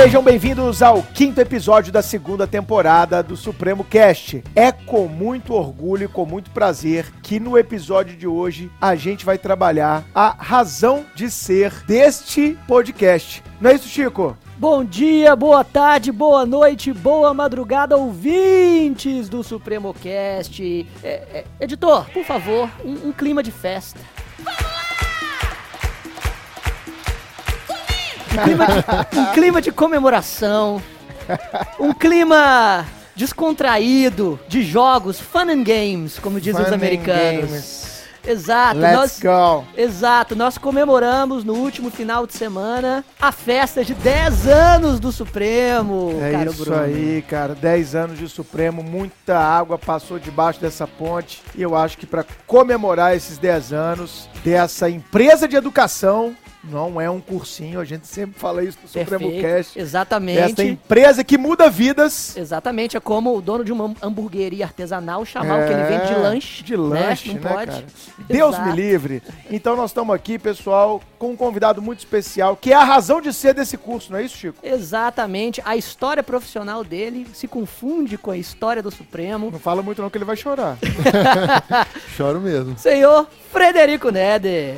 Sejam bem-vindos ao quinto episódio da segunda temporada do Supremo Cast. É com muito orgulho e com muito prazer que no episódio de hoje a gente vai trabalhar a razão de ser deste podcast. Não é isso, Chico? Bom dia, boa tarde, boa noite, boa madrugada, ouvintes do Supremo Cast. É, é, editor, por favor, um, um clima de festa. Clima, de, um clima de comemoração. Um clima descontraído de jogos, fun and games, como dizem os Fun and americanos. Exato, Let's nós, go. exato, nós comemoramos no último final de semana a festa de 10 anos do Supremo, É cara isso Bruno. aí, cara. 10 anos de Supremo, muita água passou debaixo dessa ponte. E eu acho que para comemorar esses 10 anos dessa empresa de educação, não é um cursinho, a gente sempre fala isso no Supremo Cast. Exatamente. Desta empresa que muda vidas. Exatamente, é como o dono de uma hamburgueria artesanal chamar o que ele vende de É, lanche. De lanche, né, Não pode. cara? Deus Exato. me livre. Então nós estamos aqui, pessoal, com um convidado muito especial, que é a razão de ser desse curso, não é isso, Chico? Exatamente, a história profissional dele se confunde com a história do Supremo. Não fala muito não que ele vai chorar. Choro mesmo. Senhor Frederico Neder.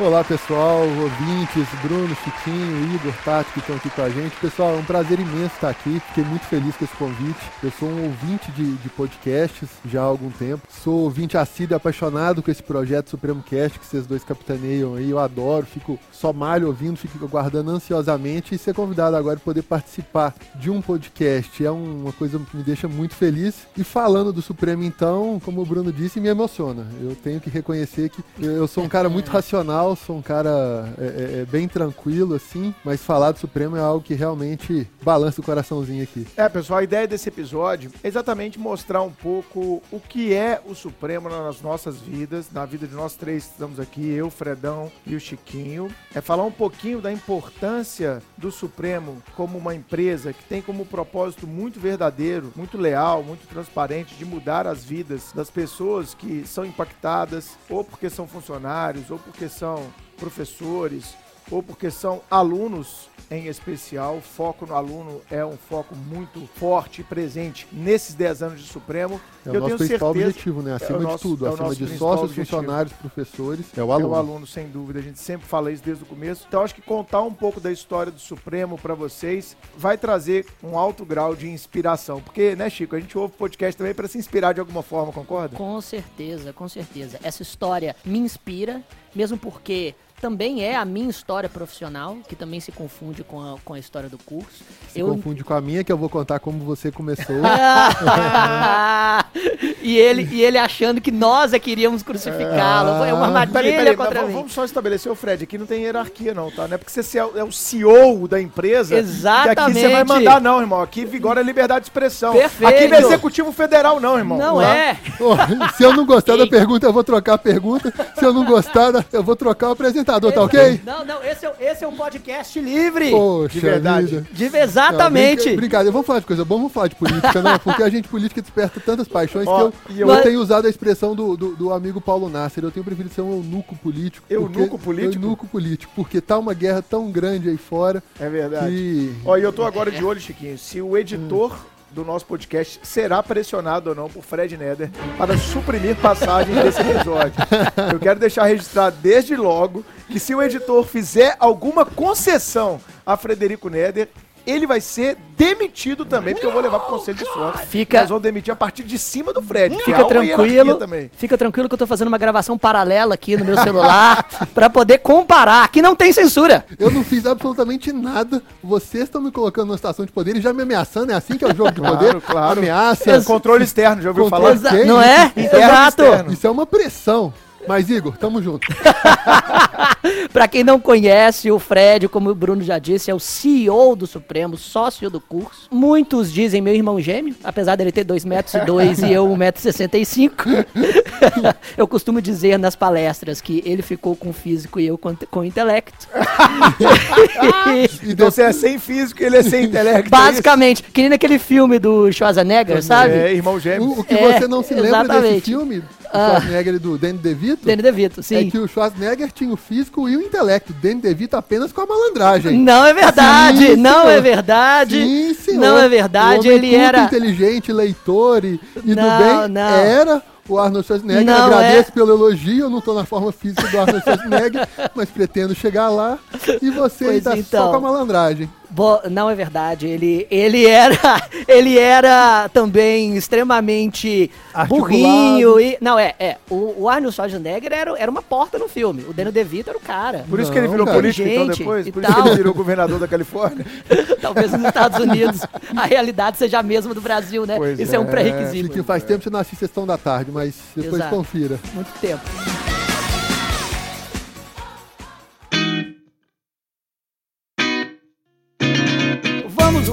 Olá pessoal, ouvintes, Bruno, Chiquinho, Igor, Tati que estão aqui com a gente. Pessoal, é um prazer imenso estar aqui. Fiquei muito feliz com esse convite. Eu sou um ouvinte de, de podcasts já há algum tempo. Sou ouvinte assíduo e apaixonado com esse projeto Supremo Cast que vocês dois capitaneiam aí. Eu adoro, fico só malho ouvindo, fico aguardando ansiosamente e ser convidado agora poder participar de um podcast é uma coisa que me deixa muito feliz. E falando do Supremo então, como o Bruno disse, me emociona. Eu tenho que reconhecer que eu sou um cara muito racional, sou um cara é, é, é, bem tranquilo, assim, mas falar do Supremo é algo que realmente balança o coraçãozinho aqui. É, pessoal, a ideia desse episódio é exatamente mostrar um pouco o que é o Supremo nas nossas vidas, na vida de nós três que estamos aqui, eu, Fredão e o Chiquinho. É falar um pouquinho da importância do Supremo como uma empresa que tem como propósito muito verdadeiro, muito leal, muito transparente de mudar as vidas das pessoas que são impactadas, ou porque são funcionários, ou porque são professores, ou porque são alunos em especial. O foco no aluno é um foco muito forte e presente nesses 10 anos de Supremo. É o Eu nosso tenho principal certeza- objetivo, né? Acima o de nosso- tudo, é acima de sócios, objetivo. funcionários, professores, é o É aluno. o aluno, sem dúvida. A gente sempre fala isso desde o começo. Então, acho que contar um pouco da história do Supremo pra vocês vai trazer um alto grau de inspiração. Porque, né, Chico, a gente ouve podcast também pra se inspirar de alguma forma, concorda? Com certeza, com certeza. Essa história me inspira, mesmo porque também é a minha história profissional, que também se confunde com a, com a história do curso. Se confunde com a minha, que eu vou contar como você começou. e, ele, e ele achando que nós é que iríamos crucificá-lo. É uma armadilha Peraí, peraí, contra mim. vamos só estabelecer o Fred. Aqui não tem hierarquia, não, tá? Não é porque você é o- é CEO da empresa. Exatamente. Que aqui você vai mandar, não, irmão. Aqui vigora a liberdade de expressão. Perfeito. Aqui não é executivo federal, não, irmão. Não Tá? é. Se eu não gostar da pergunta, eu vou trocar a pergunta. Se eu não gostar, eu vou trocar o apresentador, tá ok? Não, não, esse é, esse é um podcast livre. Poxa De verdade. vida. De- exatamente. Não, brinca- brincadeira, vamos falar de coisa boa, vamos falar de política, não, porque a gente política desperta tantas paixões Ó, que eu, eu- eu tenho usado a expressão do, do, do amigo Paulo Nasser, eu tenho preferido ser um eunuco político. Eunuco político? Eunuco político, porque tá uma guerra tão grande aí fora É verdade. que... Ó, e eu tô agora de olho, Chiquinho, se o editor do nosso podcast será pressionado ou não por Fred Neder para suprimir passagens desse episódio. Eu quero deixar registrado desde logo que se o editor fizer alguma concessão a Frederico Neder, ele vai ser demitido também, porque eu vou levar pro conselho de sorte. Fica- Nós vamos demitir a partir de cima do Fred. Fica tranquilo, também. fica tranquilo que eu tô fazendo uma gravação paralela aqui no meu celular pra poder comparar. Aqui não tem censura. Eu não fiz absolutamente nada. Vocês estão me colocando numa situação de poder e já me ameaçando. É assim que é o jogo de Claro, poder? claro. Ameaça. Controle externo, já ouviu Controle falar? não é? Interno Exato. externo. Isso é uma pressão. Mas, Igor, tamo junto. Pra quem não conhece, o Fred, como o Bruno já disse, é o CEO do Supremo, sócio do curso. Muitos dizem meu irmão gêmeo, apesar dele ter 2 metros e dois e eu 1,65m. eu costumo dizer nas palestras que ele ficou com físico e eu com, com intelecto. Então você é sem físico e ele é sem intelecto. é? Basicamente, que nem naquele filme do Schwarzenegger, sabe? É, irmão gêmeo. O, o que É, você não se lembra exatamente. desse filme, O Schwarzenegger do Danny DeVito? Danny DeVito, sim. É que o Schwarzenegger tinha o físico e o intelecto. O Danny DeVito apenas com a malandragem. Não é verdade, Sim, não é verdade. Sim, senhor. Não é verdade, ele era. inteligente, leitor e, e do Não, bem. não. Era o Arnold Schwarzenegger. Não Agradeço é. pelo elogio. Eu não tô na forma física do Arnold Schwarzenegger, mas pretendo chegar lá. E você Pois então. só com a malandragem. Bo- Não é verdade. Ele, ele era, ele era também extremamente Articulado. burrinho e não é, é. O, o Arnold Schwarzenegger era, era uma porta no filme. O Danny DeVito era o cara. Por isso que ele Não, virou cara. político então depois? e Por isso que tal. ele virou governador da Califórnia? Talvez nos Estados Unidos a realidade seja a mesma do Brasil, né? Pois Isso é, um é. pré-requisito. Faz tempo que você não assiste Sessão da Tarde, mas depois Exato. confira. Muito tempo.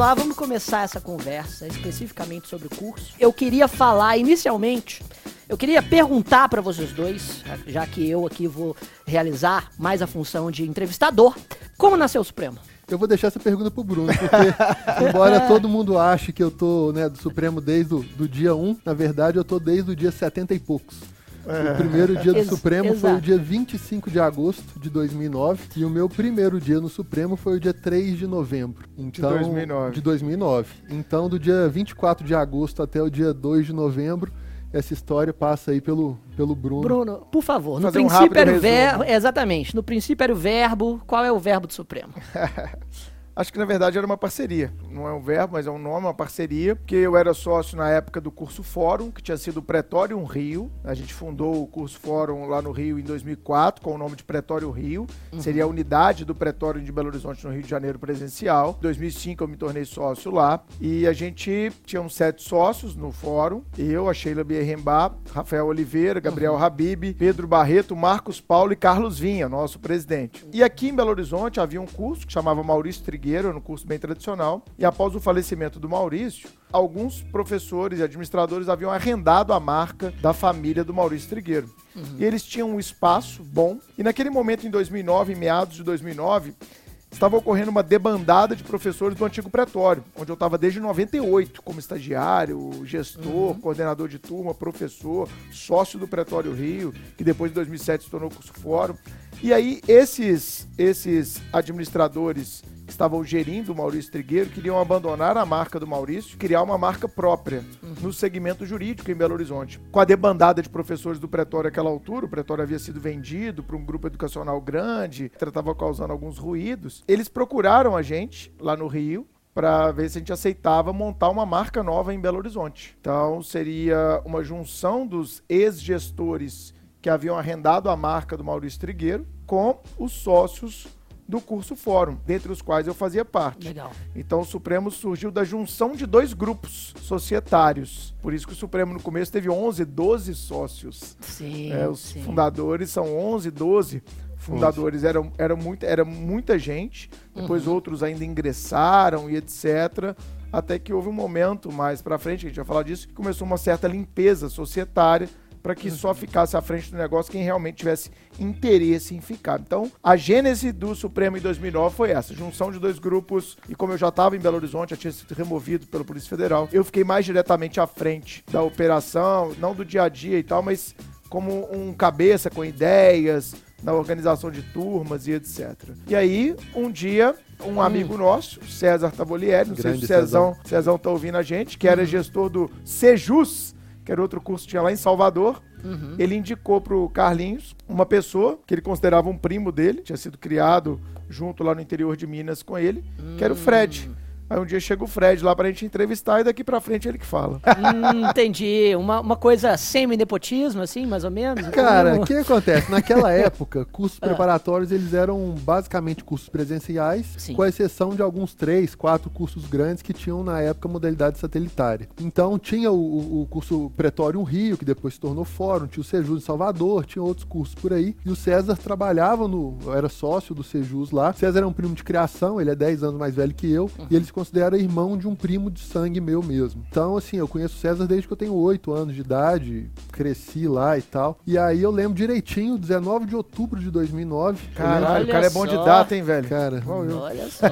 Lá, vamos começar essa conversa especificamente sobre o curso. Eu queria falar inicialmente, eu queria perguntar para vocês dois, já que eu aqui vou realizar mais a função de entrevistador, como nasceu o Supremo? Eu vou deixar essa pergunta pro Bruno, porque embora todo mundo ache que eu tô né, do Supremo desde o do dia 1, na verdade eu tô desde o dia 70 e poucos. O primeiro dia do Ex- Supremo foi exato. o dia 25 de agosto de 2009 e o meu primeiro dia no Supremo foi o dia 3 de novembro. Então, 2009. De 2009. Então, do dia 24 de agosto até o dia 2 de novembro, essa história passa aí pelo, pelo Bruno. Bruno, por favor, no Fazer um princípio rápido era o verbo, exatamente, no princípio era o verbo, qual é o verbo do Supremo? Acho que na verdade era uma parceria. Não é um verbo, mas é um nome, uma parceria. Porque eu era sócio na época do curso Fórum, que tinha sido o Pretório Rio. A gente fundou o curso Fórum lá no Rio em 2004, com o nome de Pretório Rio. Seria a unidade do Pretório de Belo Horizonte no Rio de Janeiro presencial. Em 2005 eu me tornei sócio lá. E a gente tinha uns sete sócios no Fórum. Eu, a Sheila Bierrembá, Rafael Oliveira, Gabriel Habib, Pedro Barreto, Marcos Paulo e Carlos Vinha, nosso presidente. E aqui em Belo Horizonte havia um curso que chamava Maurício Trigueiro, era um curso bem tradicional. E após o falecimento do Maurício, alguns professores e administradores haviam arrendado a marca da família do Maurício Trigueiro. E eles tinham um espaço bom. E naquele momento, em 2009, em meados de 2009, estava ocorrendo uma debandada de professores do antigo pretório, onde eu estava desde 98 como estagiário, gestor, coordenador de turma, professor, sócio do Pretório Rio, que depois de 2007 se tornou curso fórum. E aí esses esses administradores estavam gerindo o Maurício Trigueiro queriam abandonar a marca do Maurício, criar uma marca própria no segmento jurídico em Belo Horizonte. Com a debandada de professores do Pretório àquela altura, o Pretório havia sido vendido para um grupo educacional grande, estava causando alguns ruídos. Eles procuraram a gente lá no Rio para ver se a gente aceitava montar uma marca nova em Belo Horizonte. Então seria uma junção dos ex-gestores que haviam arrendado a marca do Maurício Trigueiro com os sócios do curso Fórum, dentre os quais eu fazia parte. Legal. Então o Supremo surgiu da junção de dois grupos societários. Por isso que o Supremo no começo teve 11, 12 sócios. Sim, É, os sim. fundadores são 11, 12 fundadores. Eram, era, muita, era muita gente. Depois Uhum. outros ainda ingressaram e etc. Até que houve um momento mais pra frente, a gente vai falar disso, que começou uma certa limpeza societária para que Uhum. só ficasse à frente do negócio quem realmente tivesse interesse em ficar. Então, a gênese do Supremo em 2009 foi essa, junção de dois grupos, e como eu já estava em Belo Horizonte, já tinha sido removido pela Polícia Federal, eu fiquei mais diretamente à frente da operação, não do dia a dia e tal, mas como um cabeça com ideias, na organização de turmas e etc. E aí, um dia, um amigo nosso, César Tavolieri, não sei Grande se o Cezão, Cezão tá ouvindo a gente, que era gestor do Sejus, que era outro curso que tinha lá em Salvador. Uhum. Ele indicou pro Carlinhos uma pessoa que ele considerava um primo dele, tinha sido criado junto lá no interior de Minas com ele, que era o Fred. Aí um dia chega o Fred lá pra gente entrevistar e daqui pra frente ele que fala. Hum, entendi. Uma, uma coisa semi-nepotismo, assim, mais ou menos? Cara, Como- o que acontece? Naquela época, cursos Ah. preparatórios eles eram basicamente cursos presenciais, Sim. com exceção de alguns três, quatro cursos grandes que tinham na época modalidade satelitária. Então tinha o, o- o curso Pretório Rio, que depois se tornou Fórum, tinha o Sejus em Salvador, tinha outros cursos por aí. E o César trabalhava no. era sócio do Sejus lá. César é um primo de criação, ele é 10 anos mais velho que eu, e eles considera irmão de um primo de sangue meu mesmo. Então, assim, eu conheço o César desde que eu tenho 8 anos de idade, cresci lá e tal. E aí eu lembro direitinho, 19 de outubro de 2009. Caralho, o cara é bom de data, hein, velho? Cara, eu. Olha só.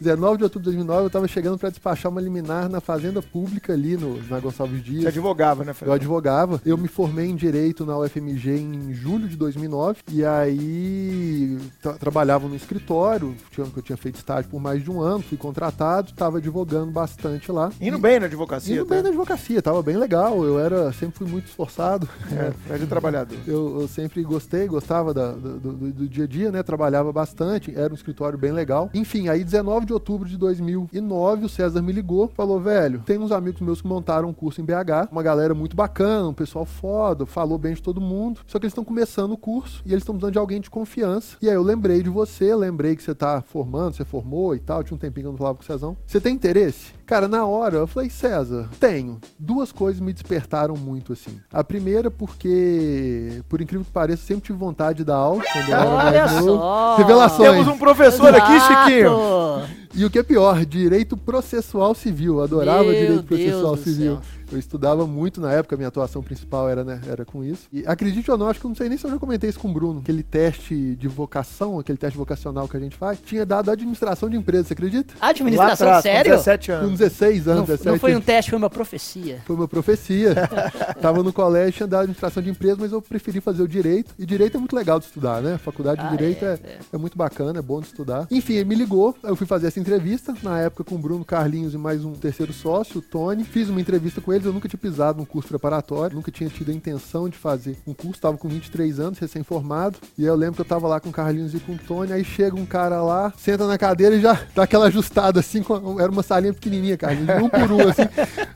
19 de outubro de 2009, eu tava chegando pra despachar uma liminar na Fazenda Pública ali no, na Gonçalves Dias. Você advogava, né, Eu Fred? advogava. Eu me formei em Direito na UFMG em julho de 2009. E aí tra- trabalhava no escritório, tinha, que eu tinha feito estágio por mais de um ano, fui contratado, estava advogando bastante lá. Indo E- bem na advocacia, Indo tá? bem na advocacia, tava bem legal. Eu era, sempre fui muito esforçado. É, Fred é trabalhador. Eu, eu sempre gostei, gostava da- do, do- do dia a dia, né? Trabalhava bastante, era um escritório bem legal. Enfim, aí 19 de outubro de 2009, o César me ligou, falou, velho, tem uns amigos meus que montaram um curso em BH, uma galera muito bacana, um pessoal foda, falou bem de todo mundo, só que eles estão começando o curso e eles estão precisando de alguém de confiança. E aí eu lembrei de você, lembrei que você tá formando, você formou e tal, tinha um tempinho que eu não falava com o Cezão. Você tem interesse? Cara, na hora eu falei, César, tenho. Duas coisas me despertaram muito, assim. A primeira, porque, por incrível que pareça, eu sempre tive vontade de dar aula. Quando eu era Olha só. Revelações. Temos um professor aqui, Exato. Chiquinho. E o que é pior, direito processual civil. Eu adorava Meu direito Deus processual civil. céu. Eu estudava muito na época, minha atuação principal era, né, era com isso. E acredite ou não, acho que eu não sei nem se eu já comentei isso com o Bruno. Aquele teste de vocação, aquele teste vocacional que a gente faz, tinha dado administração de empresa, você acredita? Administração, atrás, com sério? 17 Com anos. 16 anos, Não, 17 não foi um teste, foi uma profecia. Foi uma profecia. Tava no colégio, tinha dado administração de empresa, mas eu preferi fazer o direito. E direito é muito legal de estudar, né? Faculdade de Ah, direito é, é, é muito bacana, é bom de estudar. Enfim, ele me ligou, eu fui fazer essa entrevista, na época com o Bruno Carlinhos e mais um terceiro sócio, o Tony. Fiz uma entrevista com eles, eu nunca tinha pisado num curso preparatório, nunca tinha tido a intenção de fazer um curso, tava com 23 anos, recém-formado. E aí eu lembro que eu tava lá com o Carlinhos e com o Tony, aí chega um cara lá, senta na cadeira e já dá aquela ajustada assim, era uma salinha pequenininha, Carlinhos, um por um, assim.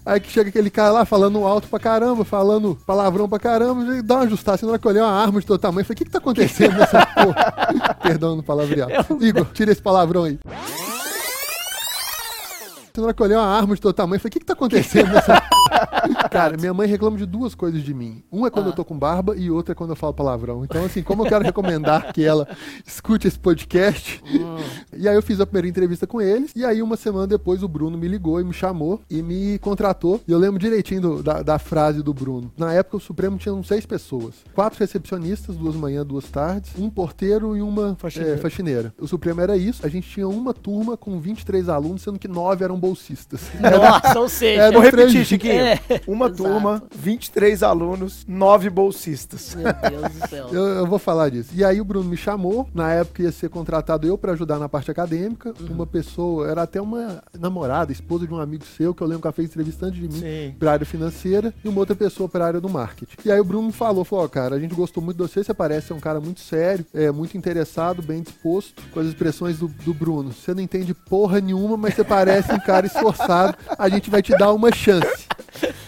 Aí que chega aquele cara lá falando alto pra caramba, falando palavrão pra caramba, e dá uma ajustada, assim, na hora que eu olhei uma arma de todo tamanho, falei, o que que tá acontecendo nessa porra? Perdão no palavreado. Igor, tira esse palavrão aí. Na hora que eu olhei uma arma de todo tamanho, falei, o que que tá acontecendo nessa Cara, minha mãe reclama de duas coisas de mim. Uma é quando Ah. eu tô com barba e outra é quando eu falo palavrão. Então, assim, como eu quero recomendar que ela escute esse podcast. E aí eu fiz a primeira entrevista com eles. E aí, uma semana depois, o Bruno me ligou e me chamou e me contratou. E eu lembro direitinho do- da, da frase do Bruno. Na época, o Supremo tinha uns seis pessoas: quatro recepcionistas, duas manhã, duas tardes, um porteiro e uma Faxineira. é, faxineira. O Supremo era isso. A gente tinha uma turma com 23 alunos, sendo que nove eram bolsistas. Nossa, ou seja. Vou repetir, três- É, Uma exato. turma, 23 alunos, 9 bolsistas. Meu Deus do céu. Eu, eu vou falar disso. E aí o Bruno me chamou. Na época ia ser contratado eu pra ajudar na parte acadêmica. Uhum. Uma pessoa, era até uma namorada, esposa de um amigo seu, que eu lembro que ela fez entrevista antes de mim. Sim. Pra área financeira e uma outra pessoa pra área do marketing. E aí o Bruno me falou, falou, ó, cara, a gente gostou muito de você, você parece ser um cara muito sério, é, muito interessado, bem disposto, com as expressões do, do Bruno. Você não entende porra nenhuma, mas você parece um cara esforçado, a gente vai te dar uma chance.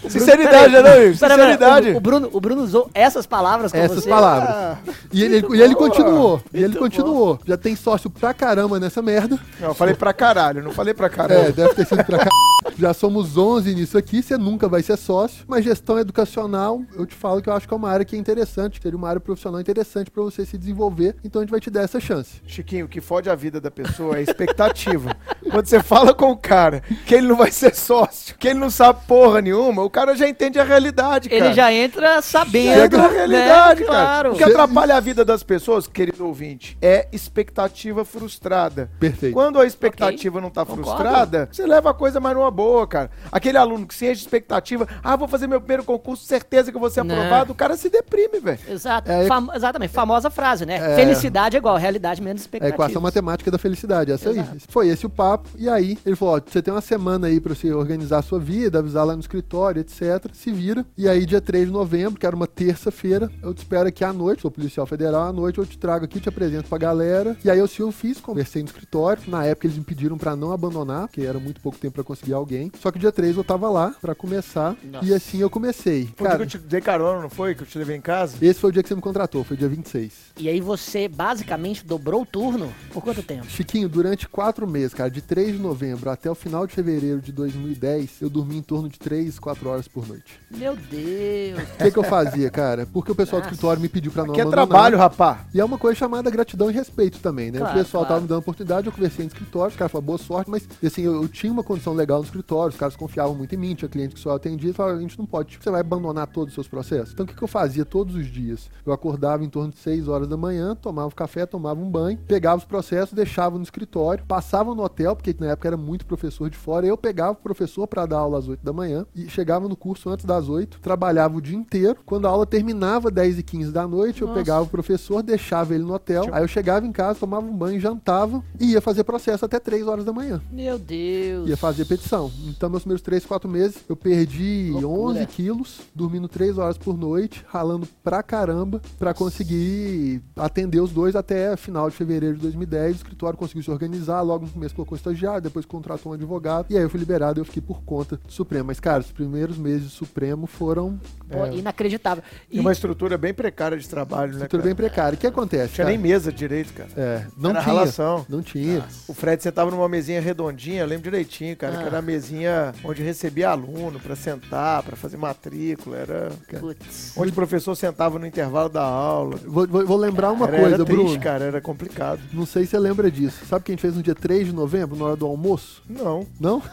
Sinceridade, né, não, Igor? Pera, pera, Sinceridade. o, o Bruno, o Bruno usou essas palavras com Essas você? palavras. Ah, E ele, e ele continuou. E ele continuou. Já tem sócio pra caramba nessa merda. Não, eu falei pra caralho, não falei pra É, caralho. deve ter sido pra cá. Já somos 11 nisso aqui, você nunca vai ser sócio. Mas gestão educacional, eu te falo que eu acho que é uma área que é interessante, seria uma área profissional interessante pra você se desenvolver. Então a gente vai te dar essa chance. Chiquinho, o que fode a vida da pessoa é a expectativa. Quando você fala com o cara que ele não vai ser sócio, que ele não sabe porra nenhuma, o cara já entende a realidade, cara. Ele já entra sabendo, Chega na realidade, né? cara. Claro. O que atrapalha a vida das pessoas, querido ouvinte, é expectativa frustrada. Perfeito. Quando a expectativa não tá Concordo. frustrada, você leva a coisa mais numa boa, cara. Aquele aluno que se enche de expectativa, ah, vou fazer meu primeiro concurso, certeza que eu vou ser Não. aprovado, o cara se deprime, velho. Exato. É, Fam- exatamente. Famosa frase, né? É. Felicidade é igual, realidade menos É a expectativa. equação matemática da felicidade, essa aí. Exato. Foi esse o papo. E aí, ele falou: ó, você tem uma semana aí pra você organizar a sua vida, avisar lá no escritório, etc. Se vira. E aí, dia 3 de novembro, que era uma terça-feira, eu te espero aqui à noite, sou policial federal, à noite eu te trago aqui, te apresento pra galera. E aí, eu sim, eu fiz, conversei no escritório. Na época, eles me pediram pra não abandonar, porque era muito pouco tempo pra conseguir alguém. Só que dia 3 eu tava lá pra começar. Nossa. E assim eu comecei. Foi o dia Cara, que eu te dei carona, não foi? Que eu te levei em casa? esse foi o dia que você me contratou, foi dia 26. E aí você basicamente dobrou o turno por quanto tempo? Chiquinho, durante quatro meses, cara, de 3 de novembro até o final de fevereiro de 2010, eu dormi em torno de 3, 4 horas por noite. Meu Deus. O que, que eu fazia, cara? Porque o pessoal do Nossa. escritório me pediu pra não Que é abandonar. trabalho, rapá. E é uma coisa chamada gratidão e respeito também, né? Claro, o pessoal claro. tava me dando oportunidade, eu conversei no escritório, os caras falaram boa sorte, mas assim, eu, eu tinha uma condição legal no escritório, os caras confiavam muito em mim, tinha cliente que só eu atendia e falaram, a gente não pode, tipo, você vai abandonar todos os seus processos? Então o que, que eu fazia todos os dias? Eu acordava em torno de 6 horas da manhã, tomava café, tomava um banho, pegava os processos, deixava no escritório, passava no hotel, porque na época era muito professor de fora, eu pegava o professor para dar aula às 8 da manhã e chegava no curso antes das 8, trabalhava o dia inteiro. Quando a aula terminava 10 e 15 da noite, eu Nossa. pegava o professor, deixava ele no hotel, aí eu chegava em casa, tomava um banho, jantava e ia fazer processo até 3 horas da manhã. Meu Deus. Ia fazer petição. Então, meus primeiros 3, 4 meses, eu perdi Loucura. 11 quilos, dormindo 3 horas por noite, ralando pra caramba, pra conseguir atender os dois até final de fevereiro de 2010. O escritório conseguiu se organizar, logo no começo colocou estagiário, depois contratou um advogado, e aí eu fui liberado e eu fiquei por conta do Supremo. Mas, cara, primeiros meses do Supremo foram Pô, inacreditável. E uma estrutura bem precária de trabalho, né? tudo cara? bem precário. O que acontece? Não tinha cara? nem mesa direito, cara. É, não Era tinha. relação. Não tinha. O Fred sentava numa mesinha redondinha, eu lembro direitinho, cara, Ah. que era a mesinha onde recebia aluno pra sentar, pra fazer matrícula, era Putz. onde o professor sentava no intervalo da aula. Vou, vou- vou lembrar uma era, coisa, era triste, Bruno. cara, era complicado. Não sei se você lembra disso. Sabe o que a gente fez no dia 3 de novembro, na hora do almoço? Não, Não?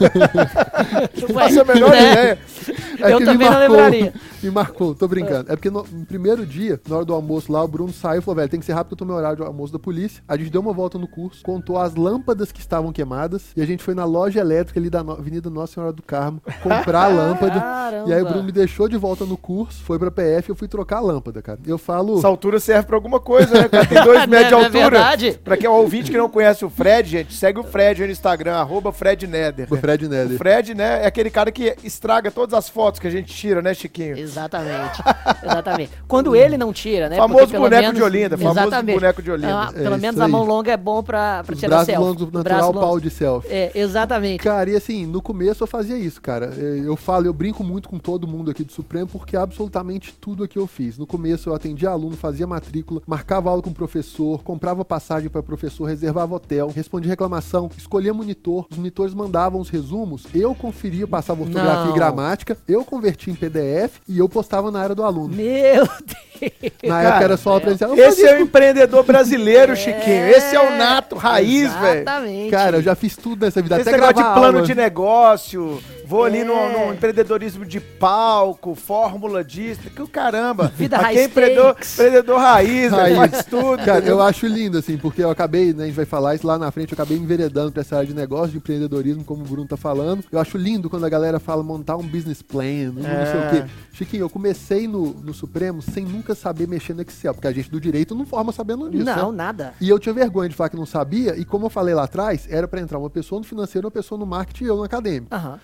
não faço a menor né? ideia. É Eu que também me não marcou, lembraria. Me marcou, tô brincando. É porque no, no primeiro dia, na hora do almoço lá, o Bruno saiu e falou, velho, tem que ser rápido que eu tô no horário de almoço da polícia. A gente deu uma volta no curso, contou as lâmpadas que estavam queimadas e a gente foi na loja elétrica ali da no- Avenida Nossa Senhora do Carmo comprar a lâmpada. Caramba. E aí o Bruno me deixou de volta no curso, foi pra PF e eu fui trocar a lâmpada, cara. Eu falo... Essa altura serve pra alguma coisa, né? cara? Tem dois metros de é altura. verdade? Pra quem é um ouvinte que não conhece o Fred, gente, segue o Fred aí no Instagram, arroba Fred Neder. O Fred O Neder. Fred, né, é aquele cara que estraga todas as fotos que a gente tira, né, Chiquinho? Exatamente. Exatamente. Quando ele não tira, né? Famoso porque boneco menos- de Olinda, famoso Exatamente. boneco de Olinda. É pelo isso menos a mão longa é bom pra, pra Os tirar braços selfie. longos, O natural braço pau de selfie. É, exatamente. Cara, e assim, no começo eu fazia isso, cara. É, Eu falo, eu brinco muito com todo mundo aqui do Supremo, porque absolutamente tudo aqui eu fiz. No começo eu atendia aluno, fazia matrícula, marcava aula com o professor, comprava passagem para professor, reservava hotel, respondia reclamação, escolhia monitor, os monitores mandavam os resumos, eu conferia, passava ortografia Não. e gramática, eu convertia em PDF e eu postava na área do aluno. Meu Deus. Na Cara, época era só presencial. Eu Esse fazia é o empreendedor brasileiro, Chiquinho. Esse é o nato, raiz, velho. Exatamente. Cara, eu já fiz tudo nessa vida, Esse até negócio de gravar plano aula. de negócio, vou ali no, É. no empreendedorismo de palco, fórmula disso, que o caramba. Vida Aqui é empreendedor, empreendedor raiz, Raiz. faz tudo. Cara, entendeu? eu acho lindo, assim, porque eu acabei, né, a gente vai falar isso lá na frente, eu acabei enveredando pra essa área de negócio, de empreendedorismo, como o Bruno tá falando. Eu acho lindo quando a galera fala montar um business plan, não É. sei o quê. Chiquinho, eu comecei no, no Supremo sem nunca saber mexer no Excel, porque a gente do direito não forma sabendo disso. Não, né? nada. E eu tinha vergonha de falar que não sabia, e como eu falei lá atrás, era pra entrar uma pessoa no financeiro, uma pessoa no marketing e eu no acadêmico. Aham.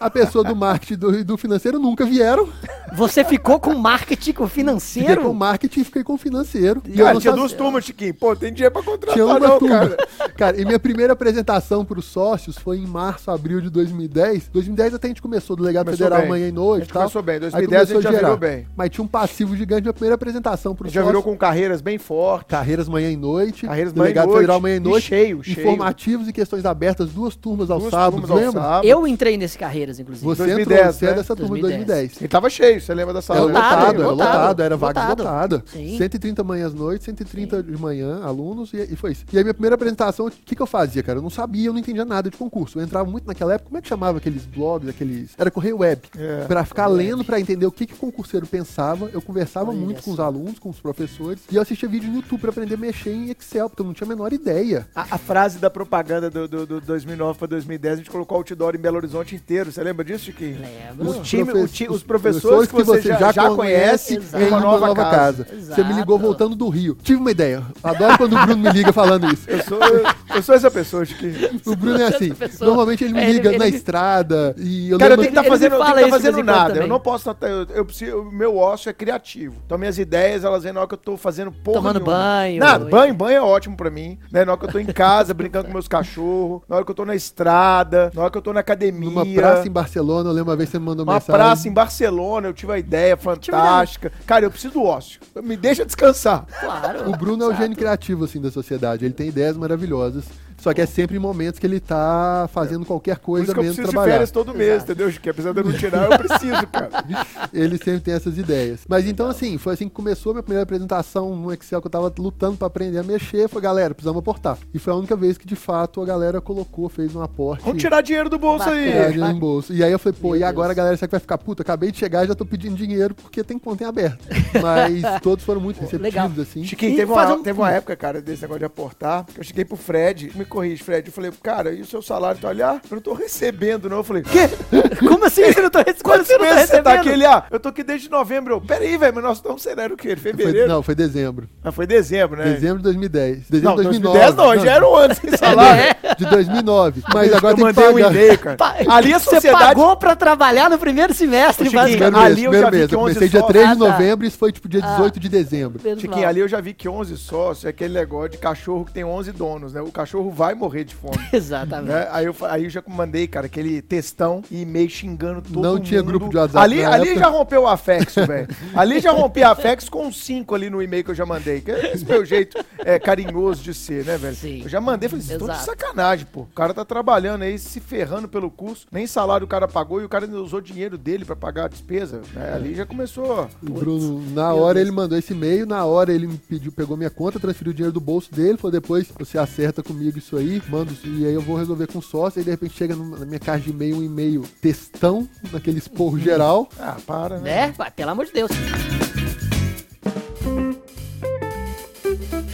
A pessoa do marketing e do, do financeiro nunca vieram. Você ficou com marketing com Fiquei financeiro? com marketing e fiquei com financeiro. E eu Cara, não tinha duas turmas, Chiquinho. Pô, tem dinheiro pra contratar, Tinha uma não, turma. cara. Cara. e minha primeira apresentação para os sócios foi em março, abril de 2010. 2010 até a gente começou do legado Começou federal bem. manhã e A noite. gente e tal. começou bem. Aí 2010 a gente já virou bem. Mas tinha um passivo gigante minha primeira apresentação para A os gente já virou sócios. com carreiras bem fortes. Carreiras manhã e noite. Carreiras manhã e delegado noite. federal manhã e E noite. cheio, cheio. Informativos e questões abertas, duas turmas aos Duas sábados, turmas ao lembra? sábado. Eu entrei nesse Carreiras, inclusive. Você 2010, entrou, você é né? dessa turma de 2010. 2010. E tava cheio, você lembra da Era sala? Lotado, lotado, era lotado, lotado, era vaga lotado. lotada. Sim. 130 manhãs noite, 130 de manhã, alunos, e, e foi isso. E aí minha primeira apresentação, o que, que eu fazia, cara? Eu não sabia, eu não entendia nada de concurso. Eu entrava muito naquela época, como é que chamava aqueles blogs, aqueles... Era correio web. É. Pra ficar lendo, pra entender o que, que o concurseiro pensava. Eu conversava Olha muito com os alunos, com os professores, e eu assistia vídeo no YouTube pra aprender a mexer em Excel, porque eu não tinha a menor ideia. A, a frase da propaganda do, do, do 2009 para 2010, a gente colocou outdoor em Belo Horizonte inteiro. Você lembra disso, Chiquinho? Lembro. Os, time, profe- ti- os os professores que você já, já conhece em uma nova, casa. Você me ligou voltando do Rio. Tive uma ideia. Adoro quando o Bruno me liga falando isso. Eu sou, eu, eu sou essa pessoa, Chiquinho. O Bruno é assim. Normalmente ele me É, ele- liga ele- na estrada e eu Cara, eu lembro- tenho que estar ele fazendo, me eu tenho fala que tá fazendo nada. Eu não posso. tá- Eu, eu o meu ócio é criativo. Então minhas ideias, elas vêm na hora que eu tô fazendo porra Tomando nenhuma. banho. Nada, banho, banho é ótimo pra mim. Né? Na hora que eu tô em casa, brincando com meus cachorros. Na hora que eu tô na estrada. Na hora que eu tô na academia. Praça em Barcelona, eu lembro uma vez que você me mandou Uma mensagem. praça em Barcelona, eu tive uma ideia fantástica. Cara, eu preciso do ócio. Me deixa descansar. Claro. O Bruno é o gênio criativo, assim, da sociedade. Ele tem ideias maravilhosas. Só que é sempre em momentos que ele tá fazendo qualquer Por coisa eu menos trabalhar. férias todo mês, Exato. entendeu? Que apesar de eu não tirar, eu preciso, cara. Ele sempre tem essas ideias. Mas então, assim, foi assim que começou a minha primeira apresentação no Excel que eu tava lutando pra aprender a mexer. Foi, galera, precisamos aportar. E foi a única vez que, de fato, a galera colocou, fez um aporte. Vamos tirar dinheiro do bolso aí. É, dinheiro no bolso. E aí eu falei, pô, Meu e agora Deus. a galera será que vai ficar puta? Acabei de chegar e já tô pedindo dinheiro porque tem conta em aberto. Mas todos foram muito receptivos, Legal. assim. Chiquinho, teve uma, um- teve uma época, cara, desse negócio de aportar, que eu cheguei pro Fred, me corrige, Fred, eu falei, cara, e o seu salário? Tu olha, ah, eu não tô recebendo, não. Eu falei, quê? Como assim você não tá recebendo? Quantos Você não tá meses você tá recebendo? aqui? Ele, ah, eu tô aqui desde novembro. Eu, peraí, velho, mas nós estamos sendo era o quê? Foi- Fevereiro? não, foi dezembro. Ah, foi dezembro, né? Dezembro de 2010. Dezembro Não, de 2009. 2010 não, já era um ano sem salário. É. De 2009. Mas agora eu tem que mandei um pagar. e-mail, cara. Pa- Ali a Você sociedade... pagou pra trabalhar no primeiro semestre, basicamente. Mês, Ali eu primeiro já vi mês. que Eu 11 comecei dia só- 3 de Ah, tá. novembro e isso foi tipo dia 18 de dezembro. Chiquinho, ali eu já vi que 11 sócios é aquele negócio de cachorro que tem 11 donos, né? O cachorro vai morrer de fome. Exatamente. né? Aí, eu, aí eu já mandei, cara, aquele textão e e-mail xingando todo Não mundo. tinha grupo de WhatsApp Ali, ali época. já rompeu o Afexo, velho. Ali já rompi a Afexo com 5 ali no e-mail que eu já mandei. Que é esse meu jeito é, carinhoso de ser, né, velho? Sim. Eu já mandei, falei, estão de sacanagem, pô. O cara tá trabalhando aí, se ferrando pelo curso, nem salário o cara pagou e o cara ainda usou dinheiro dele pra pagar a despesa. né? Ali já começou. O Bruno, na hora ele mandou esse e-mail, na hora ele me pediu, pegou minha conta, transferiu o dinheiro do bolso dele, falou depois você acerta comigo isso aí, manda isso- e aí eu vou resolver com o sócio, aí de repente chega na minha caixa de e-mail um e-mail textão, naquele esporro geral. Ah, para, né? Né? Pelo amor de Deus.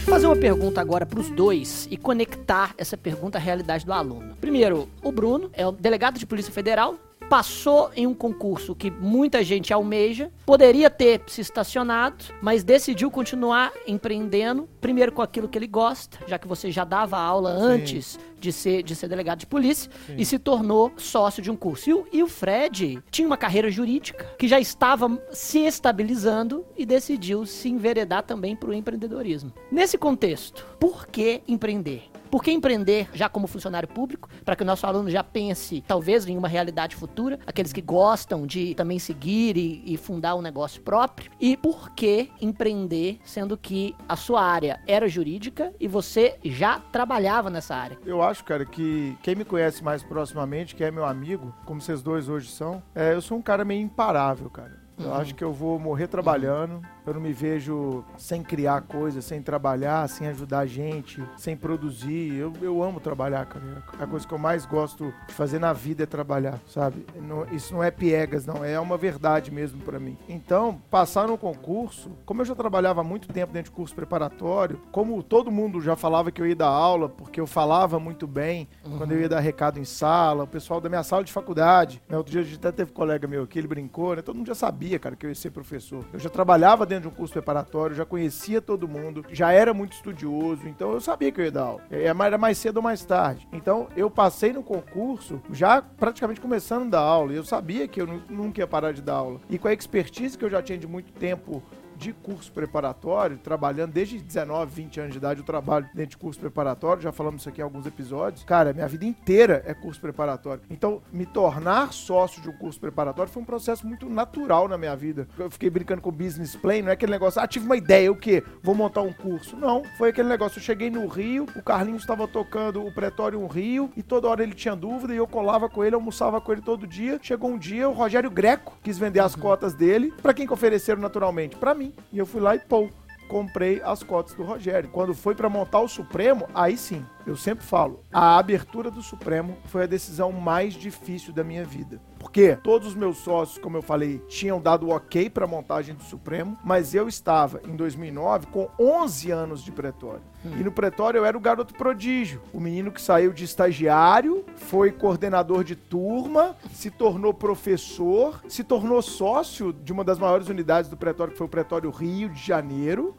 Fazer uma pergunta agora para os dois e conectar essa pergunta à realidade do aluno. Primeiro, o Bruno é o delegado de Polícia Federal, passou em um concurso que muita gente almeja, poderia ter se estacionado, mas decidiu continuar empreendendo, primeiro com aquilo que ele gosta, já que você já dava aula antes de ser, de ser delegado de polícia, e se tornou sócio de um curso. E o, e o Fred tinha uma carreira jurídica que já estava se estabilizando e decidiu se enveredar também para o empreendedorismo. Nesse contexto, por que empreender? Por que empreender já como funcionário público? Para que o nosso aluno já pense, talvez, em uma realidade futura. Aqueles que gostam de também seguir e, e fundar um negócio próprio. E por que empreender, sendo que a sua área era jurídica e você já trabalhava nessa área? Eu acho, cara, que quem me conhece mais proximamente, que é meu amigo, como vocês dois hoje são, é, eu sou um cara meio imparável, cara. Eu Uhum. acho que eu vou morrer trabalhando. Eu não me vejo sem criar coisas, sem trabalhar, sem ajudar a gente, sem produzir. Eu, eu amo trabalhar, cara. A coisa que eu mais gosto de fazer na vida é trabalhar, sabe? Não- isso não é piegas, não. É uma verdade mesmo pra mim. Então, passar no concurso, como eu já trabalhava há muito tempo dentro de curso preparatório, como todo mundo já falava que eu ia dar aula, porque eu falava muito bem quando eu ia dar recado em sala, o pessoal da minha sala de faculdade, né? Outro dia a gente até teve um colega meu aqui, ele brincou, né? Todo mundo já sabia, cara, que eu ia ser professor. Eu já trabalhava dentro de um curso preparatório, já conhecia todo mundo, já era muito estudioso, então eu sabia que eu ia dar aula. É, Era mais cedo ou mais tarde. Então eu passei no concurso já praticamente começando a dar aula. Eu sabia que eu nu- nunca ia parar de dar aula. E com a expertise que eu já tinha de muito tempo de curso preparatório, trabalhando desde 19, 20 anos de idade, eu trabalho dentro de curso preparatório, já falamos isso aqui em alguns episódios. Cara, minha vida inteira é curso preparatório. Então, me tornar sócio de um curso preparatório foi um processo muito natural na minha vida. Eu fiquei brincando com o business plan, não é aquele negócio, ah, tive uma ideia, o quê? Vou montar um curso. Não, foi aquele negócio, eu cheguei no Rio, o Carlinhos estava tocando o Pretório Rio, e toda hora ele tinha dúvida, e eu colava com ele, almoçava com ele todo dia. Chegou um dia, o Rogério Greco quis vender as cotas dele. Pra quem que ofereceram naturalmente? Pra mim. E eu fui lá e pô, comprei as cotas do Rogério. Quando foi pra montar o Supremo, aí sim, eu sempre falo, a abertura do Supremo foi a decisão mais difícil da minha vida. Porque todos os meus sócios, como eu falei, tinham dado o ok pra montagem do Supremo, mas eu estava em 2009 com 11 anos de pretório. E no pretório eu era o garoto prodígio, o menino que saiu de estagiário, foi coordenador de turma, se tornou professor, se tornou sócio de uma das maiores unidades do pretório, que foi o Pretório Rio de Janeiro.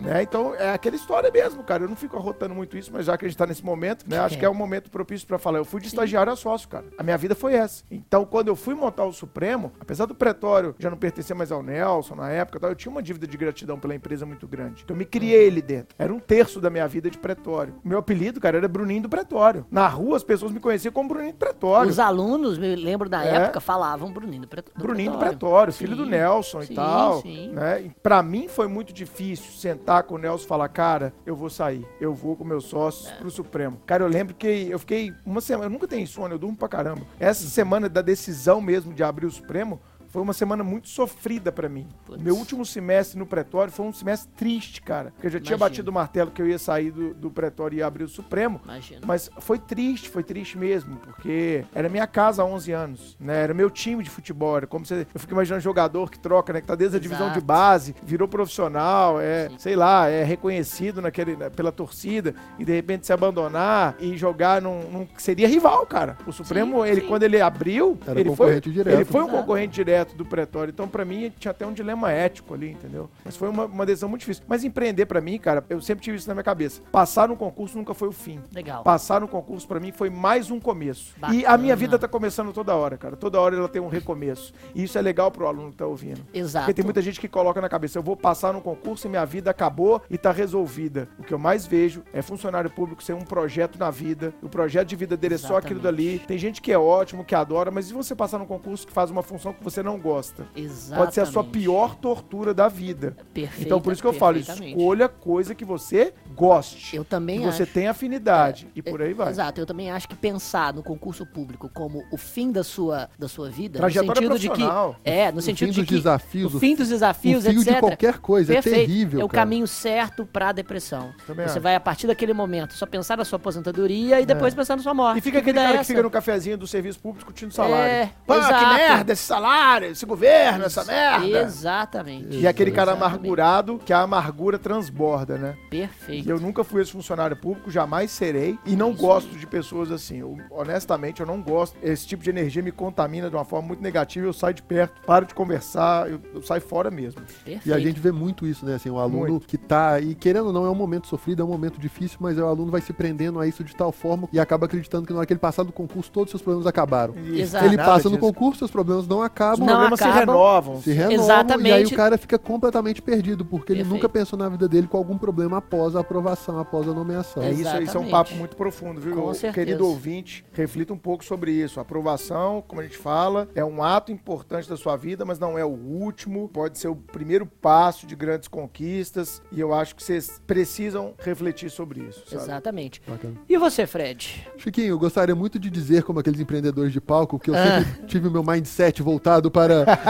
Né? Então é aquela história mesmo, cara. Eu não fico arrotando muito isso, mas já que a gente tá nesse momento, né? Acho É. que é um momento propício pra falar. Eu fui de estagiário a sócio, cara. A minha vida foi essa. Então, quando eu fui montar o Supremo, apesar do pretório já não pertencer mais ao Nelson na época, tal, eu tinha uma dívida de gratidão pela empresa muito grande. Então, eu me criei ali dentro. Era um terço da minha vida de pretório. Meu apelido, cara, era Bruninho do Pretório. Na rua, as pessoas me conheciam como Bruninho do Pretório. Os alunos, me lembro da É. época, falavam Bruninho do, Preto, do Bruninho do Pretório. Pretório, filho Sim, do Nelson sim, e tal. sim. Né? Pra mim foi muito difícil sentar com o Nelson e falar, cara, eu vou sair, eu vou com meus sócios É. pro Supremo. Cara, eu lembro que eu fiquei uma semana, eu nunca tenho insônia, eu durmo pra caramba. Essa semana da decisão mesmo de abrir o Supremo, foi uma semana muito sofrida pra mim. Putz. Meu último semestre no pretório foi um semestre triste, cara. Porque eu já tinha Imagino. batido o martelo que eu ia sair do, do pretório e ia abrir o Supremo. Imagina. Mas foi triste, foi triste mesmo, porque era minha casa há 11 anos, né? Era meu time de futebol, era como você... Eu fico imaginando jogador que troca, né? Que tá desde a divisão de Exato. base, virou profissional, é, Sim. sei lá, é reconhecido naquele, na- pela torcida e de repente se abandonar e jogar num... num- seria rival, cara. O Supremo, Sim, ele sim. quando ele abriu, Era ele foi, concorrente direto. ele foi um Exato. concorrente direto do pretório. Então, pra mim, tinha até um dilema ético ali, entendeu? Mas foi uma, uma decisão muito difícil. Mas empreender pra mim, cara, eu sempre tive isso na minha cabeça. Passar no concurso nunca foi o fim. Legal. Passar no concurso pra mim foi mais um começo. E a Bacana. minha vida tá começando toda hora, cara. Toda hora ela tem um recomeço. E isso é legal pro aluno que tá ouvindo. Exato. Porque tem muita gente que coloca na cabeça, eu vou passar no concurso e minha vida acabou e tá resolvida. O que eu mais vejo é funcionário público ser um projeto na vida. O projeto de vida dele é só aquilo Exatamente. dali. Tem gente que é ótimo, que adora, mas e você passar num concurso que faz uma função que você não gosta? Exatamente. Pode ser a sua pior tortura da vida. Perfeita, Então por isso que eu falo, escolha coisa que você goste. Eu também que você acho. tem afinidade. É, e por aí vai. Exato, eu também acho que pensar no concurso público como o fim da sua, da sua vida, Trajetória no sentido de que é, no O sentido fim de dos que desafios, o fim dos desafios, o fio etc. de qualquer coisa, Perfeito. é terrível, É o cara. caminho certo pra depressão. Também Você acho. vai a partir daquele momento só pensar na sua aposentadoria e depois pensar na sua morte. É. E fica Que aquele é cara que fica no cafezinho do serviço público discutindo salário. É, Pô, que merda esse salário, esse governo, essa merda. Exatamente. E aquele cara Exatamente. amargurado, que a amargura transborda, né? Perfeito. E eu nunca fui esse funcionário público, jamais serei. E não gosto de pessoas assim. Eu, honestamente, eu não gosto. Esse tipo de energia me contamina de uma forma muito negativa. Eu saio de perto, paro de conversar, eu, eu saio fora mesmo. Perfeito. E a gente vê muito isso, né? Assim, o aluno Muito. que tá. E querendo ou não, é um momento sofrido, é um momento difícil, mas o aluno vai se prendendo a isso de tal forma e acaba acreditando que na hora que ele passar do concurso, todos os seus problemas acabaram. Exato. ele passa no concurso, seus problemas não acabam. Os Não problemas se acabam. renovam. Se renovam, Exatamente. e aí o cara fica completamente perdido, porque ele Perfeito. nunca pensou na vida dele com algum problema após a aprovação, após a nomeação. É isso, isso é um papo muito profundo, viu? Com certeza. Querido ouvinte, reflita um pouco sobre isso. A aprovação, como a gente fala, é um ato importante da sua vida, mas não é o último. Pode ser o primeiro passo de grandes conquistas. E eu acho que vocês precisam refletir sobre isso. Sabe? Exatamente. Bacana. E você, Fred? Chiquinho, eu gostaria muito de dizer, como aqueles empreendedores de palco, que eu Ah. sempre tive o meu mindset voltado para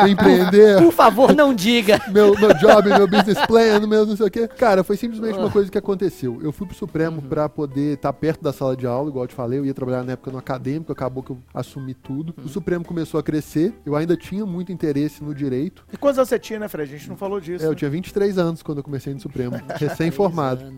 empreender. Por favor, não diga. meu, meu job, meu business plan, meu não sei o quê. Cara, foi simplesmente Ah. uma coisa que aconteceu. Eu fui pro Supremo Uhum. pra poder estar perto da sala de aula, igual eu te falei, eu ia trabalhar na época no acadêmico, acabou que eu assumi tudo. Uhum. O Supremo começou a crescer, eu ainda tinha muito interesse no direito. E quantos anos você tinha, né, Fred? A gente não falou disso. É, eu né? tinha 23 anos quando eu comecei no Supremo, recém-formado.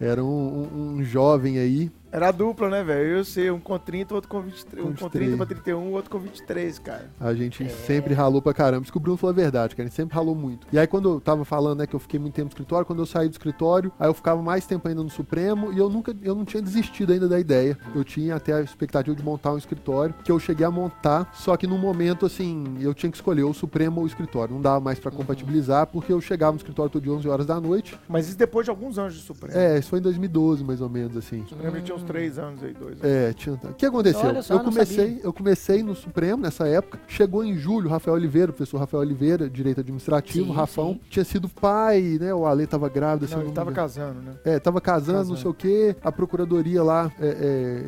Era um, um- um jovem aí, Era a dupla, né, velho? Eu sei, um com 30, outro com 23. Um com 23. 30 pra 31, o outro com 23, cara. A gente sempre ralou pra caramba. Isso que o Bruno falou a verdade, cara. A gente sempre ralou muito. E aí, quando eu tava falando, né, que eu fiquei muito tempo no escritório, quando eu saí do escritório, aí eu ficava mais tempo ainda no Supremo e eu nunca, eu não tinha desistido ainda da ideia. Eu tinha até a expectativa de montar um escritório, que eu cheguei a montar, só que num momento, assim, eu tinha que escolher o Supremo ou o escritório. Não dava mais pra compatibilizar, porque eu chegava no escritório todo dia 11 horas da noite. Mas isso depois de alguns anos de Supremo. É, isso foi em 2012, mais ou menos, assim. Supremo tinha uns 3 anos aí, 2 anos. É, tinha. O que aconteceu? Olha só, eu comecei, eu comecei no Supremo nessa época. Chegou em julho, Rafael Oliveira, o professor Rafael Oliveira, direito administrativo, Sim, Rafão, sim. tinha sido pai, né? O Ale tava grávida, Não, ele tava casando, né? É, tava casando, Casando. não sei o quê. A procuradoria lá, é,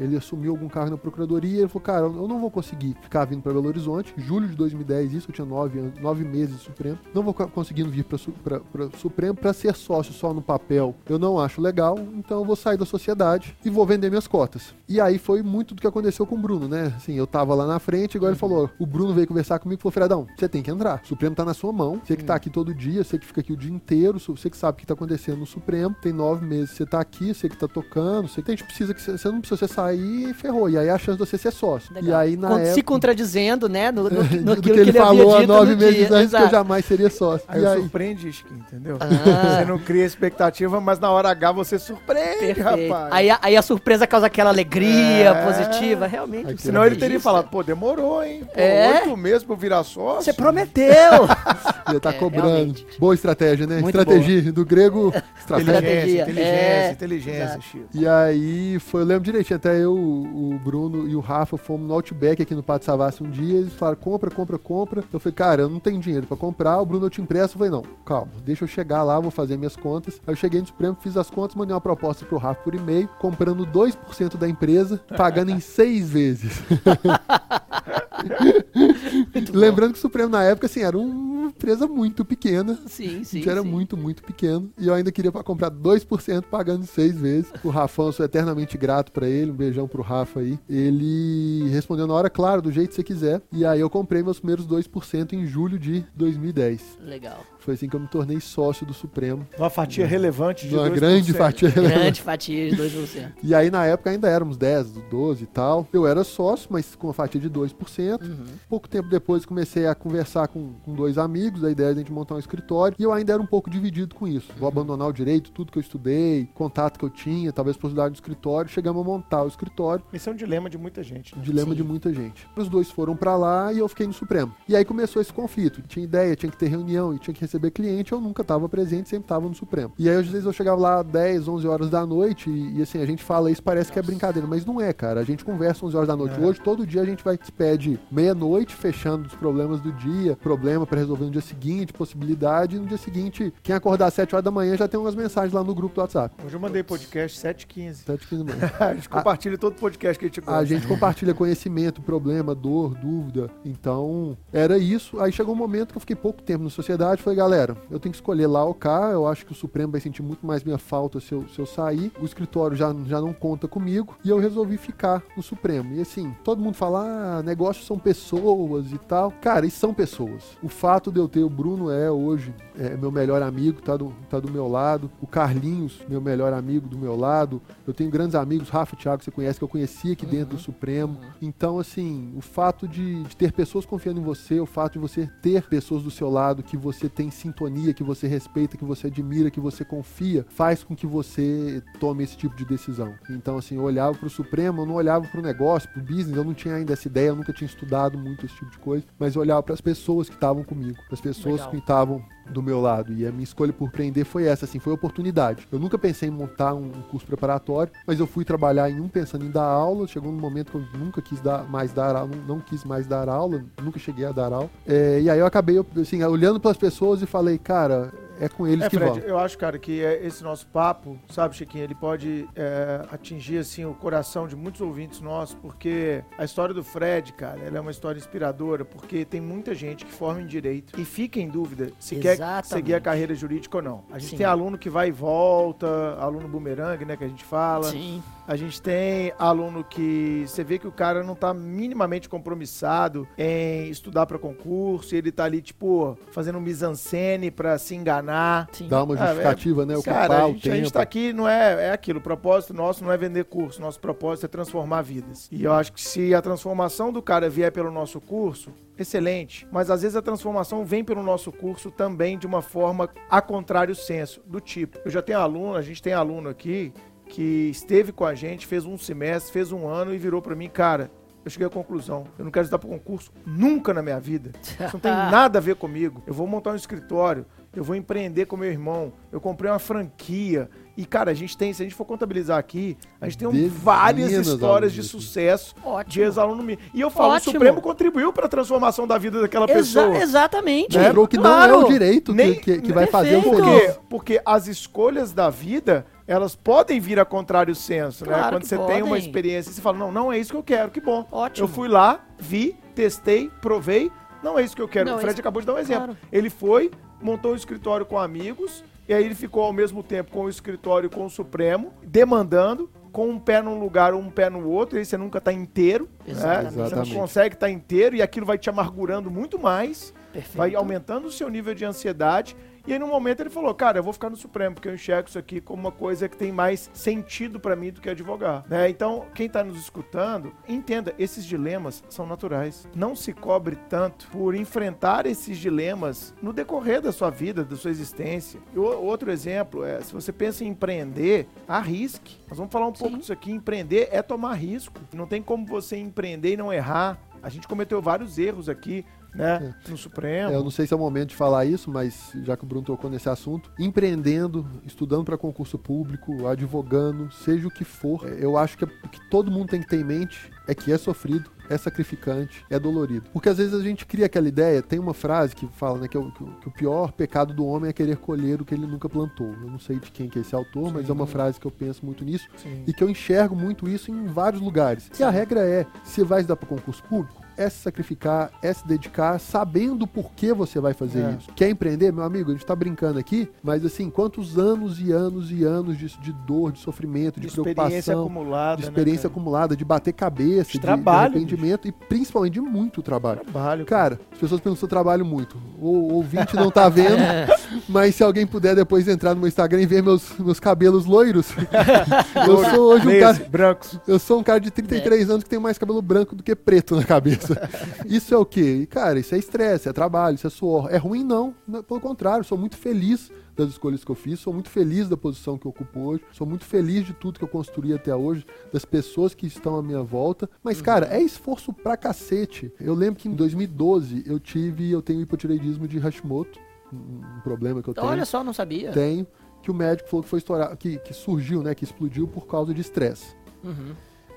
é, ele assumiu algum cargo na procuradoria. Ele falou, cara, eu não vou conseguir ficar vindo pra Belo Horizonte. Julho de 2010, isso, eu tinha nove, anos- nove meses de Supremo. Não vou co- conseguindo vir pra, Su- pra, pra Supremo pra ser sócio só no papel. Eu não acho legal, então eu vou sair da sociedade e vou vender minhas cotas. E aí foi muito do que aconteceu com o Bruno, né? Assim, eu tava lá na frente, igual ele falou. O Bruno veio conversar comigo e falou: Fredão, você tem que entrar. O Supremo tá na sua mão. Você que tá aqui todo dia, você que fica aqui o dia inteiro, você que sabe o que tá acontecendo no Supremo. Tem nove meses que você tá aqui, você que tá tocando, você que a gente precisa que você, você não precisa você sair e ferrou. E aí a chance de você ser sócio. E Legal. aí na Se época. contradizendo, né? No, no, no, aquilo que ele, havia falou há dito nove no meses dia. antes que eu Exato. jamais seria sócio. Aí e eu aí, surpreende, Skin, entendeu? Ah. Você não cria expectativa, mas na hora H você surpreende, Perfeito. rapaz. Aí, aí a surpresa empresa causa aquela alegria É. positiva, realmente. Aquele um Senão ele teria falado, pô, demorou, hein? Pô, É? Oito meses pra eu virar sócio. Você prometeu! Ia estar É, cobrando. realmente. Boa estratégia, né? Muito estratégia do grego, estratégia. Inteligência, inteligência, É, inteligência. Chico. E aí, foi, eu lembro direitinho, até eu, o Bruno e o Rafa fomos no Outback aqui no Pátio Savassi um dia, eles falaram, compra, compra, compra. Eu falei, cara, eu não tenho dinheiro pra comprar, o Bruno eu te empresto. Eu falei, não, calma, deixa eu chegar lá, vou fazer minhas contas. Aí eu cheguei no Supremo, fiz as contas, mandei uma proposta pro Rafa por e-mail, comprando 2% da empresa, pagando em seis vezes. Lembrando que o Supremo na época, assim, era uma empresa muito pequena, Sim, a sim. gente era sim. muito, muito pequeno. E eu ainda queria pra comprar 2% pagando seis vezes. O Rafão, eu sou eternamente grato pra ele. Um beijão pro Rafa aí. Ele respondeu na hora, claro, do jeito que você quiser. E aí eu comprei meus primeiros 2% em julho de 2010. Legal. Foi assim que eu me tornei sócio do Supremo. Uma fatia relevante de Uma 2%. grande fatia. Grande fatia de 2%. E aí na época ainda éramos 10, 12 e tal. Eu era sócio, mas com uma fatia de 2%. Uhum. Pouco tempo depois comecei a conversar com, com dois amigos, a ideia de a gente montar um escritório, e eu ainda era um pouco dividido com isso. Vou abandonar o direito, tudo que eu estudei, contato que eu tinha, talvez possibilidade do escritório, chegamos a montar o escritório, Esse é um dilema de muita gente. um Né? dilema Sim. de muita gente. Os dois foram pra lá e eu fiquei no Supremo. E aí começou esse conflito. Tinha ideia, tinha que ter reunião e tinha que receber cliente, eu nunca estava presente, sempre estava no Supremo. E aí às vezes eu chegava lá 10, 11 horas da noite e, e, assim, a gente fala isso, parece que é brincadeira, mas não é, cara. A gente conversa 11 horas da noite. É. Hoje, todo dia a gente vai se pede meia-noite, fechando os problemas do dia, problema pra resolver no dia seguinte, possibilidade, e no dia seguinte, quem acordar às 7 horas da manhã já tem umas mensagens lá no grupo do WhatsApp. Hoje eu mandei podcast 7h15. 7 15 da manhã. A gente compartilha todo podcast que a gente gosta. A gente compartilha conhecimento, problema, dor, dúvida. Então, era isso. Aí chegou um momento que eu fiquei pouco tempo na sociedade. Falei, galera, eu tenho que escolher lá ou cá. Eu acho que o Supremo vai sentir muito mais minha falta se eu, se eu sair. O escritório já, já não conta comigo. E eu resolvi ficar no Supremo. E assim, todo mundo fala, ah, negócios são pessoas e tal. Cara, e são pessoas. O fato de eu ter o Bruno é hoje é meu melhor amigo, tá do, tá do meu lado. O Carlinhos, meu melhor amigo do meu lado. Eu tenho grandes amigos, Rafa e Thiago, que você conhece, que eu conheci aqui dentro do Supremo. Então, assim, o fato de, de ter pessoas confiando em você, o fato de você ter pessoas do seu lado que você tem sintonia, que você respeita, que você admira, que você confia, faz com que você tome esse tipo de decisão. Então, assim, eu olhava pro Supremo, eu não olhava pro negócio, pro business, eu não tinha ainda essa ideia, eu nunca tinha estudado muito esse tipo de coisa, mas eu olhava para as pessoas que estavam comigo, as pessoas Legal. que estavam do meu lado. E a minha escolha por empreender foi essa, assim, foi oportunidade. Eu nunca pensei em montar um curso preparatório, mas eu fui trabalhar em um pensando em dar aula. Chegou um momento que eu nunca quis dar mais dar aula, não, não quis mais dar aula, nunca cheguei a dar aula. É, e aí eu acabei, assim, olhando para as pessoas e falei, cara, é com eles É, que Fred, vão. eu acho, cara, que é, esse nosso papo, sabe, Chiquinho, ele pode é, atingir, assim, o coração de muitos ouvintes nossos, porque a história do Fred, cara, ela é uma história inspiradora, porque tem muita gente que forma em direito e fica em dúvida se quer Exatamente. seguir a carreira jurídica ou não. A gente Sim. tem aluno que vai e volta, aluno bumerangue, né, que a gente fala. Sim. A gente tem aluno que você vê que o cara não tá minimamente compromissado em estudar para concurso, e ele tá ali, tipo, fazendo um mise-en-scène pra se enganar. Sim. Dá uma Ah, é- justificativa, né? Ocupar Cara, a o gente, a tempo. gente tá aqui, não é, é aquilo, o propósito nosso não é vender curso, nosso propósito é transformar vidas. E eu acho que se a transformação do cara vier pelo nosso curso, excelente. Mas às vezes a transformação vem pelo nosso curso também de uma forma a contrário senso, do tipo, eu já tenho aluno, a gente tem aluno aqui que esteve com a gente, fez um semestre, fez um ano e virou pra mim, cara, eu cheguei à conclusão, eu não quero estudar para concurso nunca na minha vida. Isso não tem nada a ver comigo. Eu vou montar um escritório, eu vou empreender com meu irmão, eu comprei uma franquia. E, cara, a gente tem, se a gente for contabilizar aqui, a gente tem um- várias de histórias de aqui. sucesso de Ótimo. ex-aluno meu. E eu falo, Ótimo. o Supremo contribuiu para a transformação da vida daquela Exa- pessoa. exatamente. Mostrou que não Claro. é o direito que, Nem- que, que vai fazer o feliz. quê? Porque as escolhas da vida, elas podem vir a contrário senso, né? Claro Quando que você tem uma podem. experiência e você fala, não, não é isso que eu quero, que bom. Ótimo. Eu fui lá, vi, testei, provei, não é isso que eu quero. Não, o Fred isso- acabou de dar um exemplo. Claro. Ele foi, montou um escritório com amigos, e aí ele ficou ao mesmo tempo com o escritório com o Supremo, demandando, com um pé num lugar, um pé no outro, e aí você nunca tá inteiro. né? Exatamente. Você não consegue estar inteiro, e aquilo vai te amargurando muito mais Perfeito. vai aumentando o seu nível de ansiedade E aí, no momento, ele falou, cara, eu vou ficar no Supremo, porque eu enxergo isso aqui como uma coisa que tem mais sentido para mim do que advogar. Né? Então, quem tá nos escutando, entenda, esses dilemas são naturais. Não se cobre tanto por enfrentar esses dilemas no decorrer da sua vida, da sua existência. E outro exemplo é, se você pensa em empreender, arrisque. Nós vamos falar um Sim. pouco disso aqui. Empreender é tomar risco. Não tem como você empreender e não errar. A gente cometeu vários erros aqui né? É. No Supremo. É, eu não sei se é o momento de falar isso, mas já que o Bruno tocou nesse assunto, empreendendo, estudando para concurso público, advogando, seja o que for, é, eu acho que o que todo mundo tem que ter em mente é que é sofrido, é sacrificante, é dolorido. Porque às vezes a gente cria aquela ideia, tem uma frase que fala né, que, o, que, o, pior pecado do homem é querer colher o que ele nunca plantou. Eu não sei de quem que é esse autor, Sim. mas é uma frase que eu penso muito nisso Sim. e que eu enxergo muito isso em vários lugares. E a regra é, se vai dar para concurso público, é se sacrificar, é se dedicar, sabendo por que você vai fazer é. isso. Quer empreender, meu amigo? A gente tá brincando aqui, mas assim, quantos anos e anos e anos de, de dor, de sofrimento, de, de preocupação, acumulada, de né, experiência né, acumulada, de bater cabeça, de, de trabalho, de arrependimento bicho. e principalmente de muito trabalho. Trabalho. Cara, as pessoas pensam que eu trabalho muito. O ouvinte não tá vendo, mas se alguém puder depois entrar no meu Instagram e ver meus, meus cabelos loiros, eu sou hoje um cara. Brancos. Eu sou um cara de 33 é. anos que tem mais cabelo branco do que preto na cabeça. isso é o quê? Cara, isso é estresse, é trabalho, isso é suor. É ruim, não. Pelo contrário, sou muito feliz das escolhas que eu fiz, sou muito feliz da posição que eu ocupo hoje, sou muito feliz de tudo que eu construí até hoje, das pessoas que estão à minha volta. Mas, uhum. cara, é esforço pra cacete. Eu lembro que em 2012 eu tive, eu tenho hipotireoidismo de Hashimoto, um problema que eu tenho. Olha só, não sabia. Tenho, que o médico falou que foi estourar, que, que surgiu, né, que explodiu por causa de estresse. Uhum.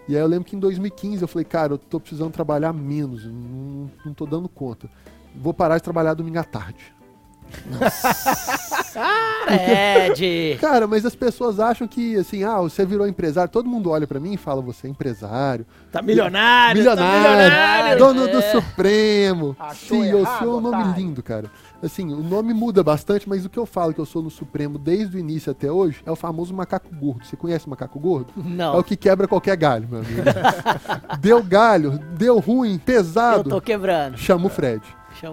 E aí eu lembro que em 2015 eu falei, cara, eu tô precisando trabalhar menos, não, não tô dando conta. Vou parar de trabalhar domingo à tarde. Fred! Cara, mas as pessoas acham que, assim, ah, você virou empresário. Todo mundo olha para mim e fala, você é empresário. Tá milionário, milionário, tá milionário. Dono é. do Supremo. Achou Sim, eu sou um nome lindo, cara. Assim, o nome muda bastante, mas o que eu falo que eu sou no Supremo desde o início até hoje é o famoso macaco gordo. Você conhece o macaco gordo? Não. É o que quebra qualquer galho, meu amigo. deu galho, deu ruim, pesado. Eu tô quebrando. Chama o Fred.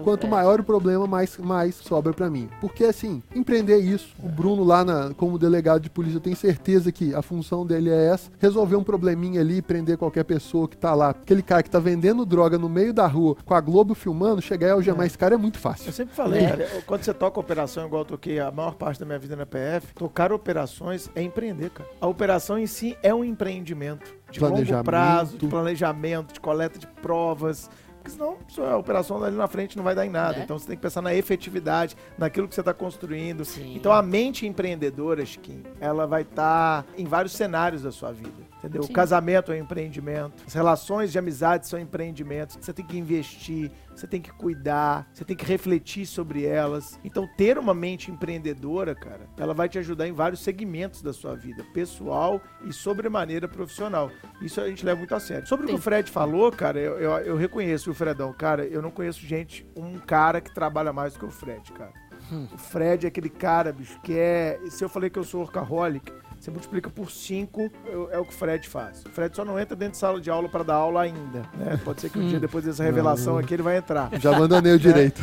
Quanto é. maior o problema, mais, mais sobra para mim. Porque, assim, empreender é isso. O Bruno, lá na, como delegado de polícia, eu tenho certeza que a função dele é essa: resolver um probleminha ali, prender qualquer pessoa que tá lá. Aquele cara que tá vendendo droga no meio da rua, com a Globo filmando, chegar e algemar é. esse cara é muito fácil. Eu sempre falei, é. cara, quando você toca operação, igual eu toquei a maior parte da minha vida na PF, tocar operações é empreender, cara. A operação em si é um empreendimento de longo prazo, de planejamento, de coleta de provas porque senão a operação ali na frente não vai dar em nada. É. Então você tem que pensar na efetividade, naquilo que você está construindo. Sim. Então a mente empreendedora, Chiquinho, ela vai estar tá em vários cenários da sua vida. Entendeu? Sim. O casamento é um empreendimento, as relações de amizade são empreendimentos. Você tem que investir, você tem que cuidar, você tem que refletir sobre elas. Então, ter uma mente empreendedora, cara, ela vai te ajudar em vários segmentos da sua vida, pessoal e sobremaneira profissional. Isso a gente leva muito a sério. Sobre o que o Fred falou, cara, eu, eu, eu reconheço o Fredão. Cara, eu não conheço gente, um cara que trabalha mais do que o Fred, cara. Hum. O Fred é aquele cara, bicho, que é. Se eu falei que eu sou workaholic, você multiplica por 5, é, é, o que o Fred faz. O Fred só não entra dentro de sala de aula para dar aula ainda. Né? Pode ser que um dia depois dessa revelação não, aqui ele vai entrar. Já abandonei o direito.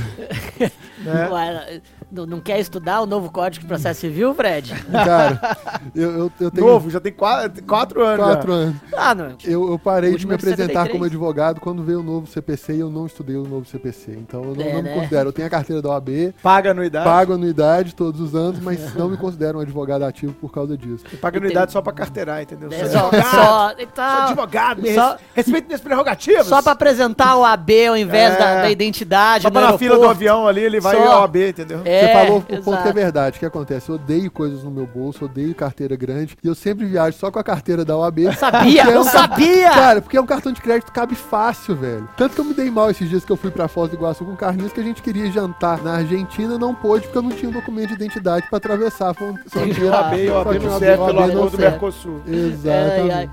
né? Não, não, quer estudar o novo Código de Processo Civil, Fred? Cara, eu, eu, eu tenho... Novo, já tem quatro, quatro anos. Quatro já. anos. Ah, não. Eu, eu parei de me apresentar como advogado quando veio o novo CPC e eu não estudei o novo CPC. Então eu não, é, não né? me considero. Eu tenho a carteira da OAB. Paga anuidade. Pago anuidade todos os anos, mas não me considero um advogado ativo por causa disso. E paga anuidade só pra carteirar, entendeu? É, advogado. Só, então, sou advogado, só, respeito minhas prerrogativas. Só pra apresentar o AB ao invés é, da, da, identidade. Só pra na fila do avião ali, ele vai só, ao AB, entendeu? É, Você falou o ponto que é verdade. O que acontece? Eu odeio coisas no meu bolso, odeio carteira grande. E eu sempre viajo só com a carteira da OAB. Eu sabia, eu é um sabia! Cara, porque é um cartão de crédito cabe fácil, velho. Tanto que eu me dei mal esses dias que eu fui pra Foz do Iguaçu com o Carlinhos, que a gente queria jantar na Argentina, não pôde, porque eu não tinha um documento de identidade pra atravessar. Foi um, o AB, o AB serve pelo acordo do Mercosul. Exatamente. Ai, ai.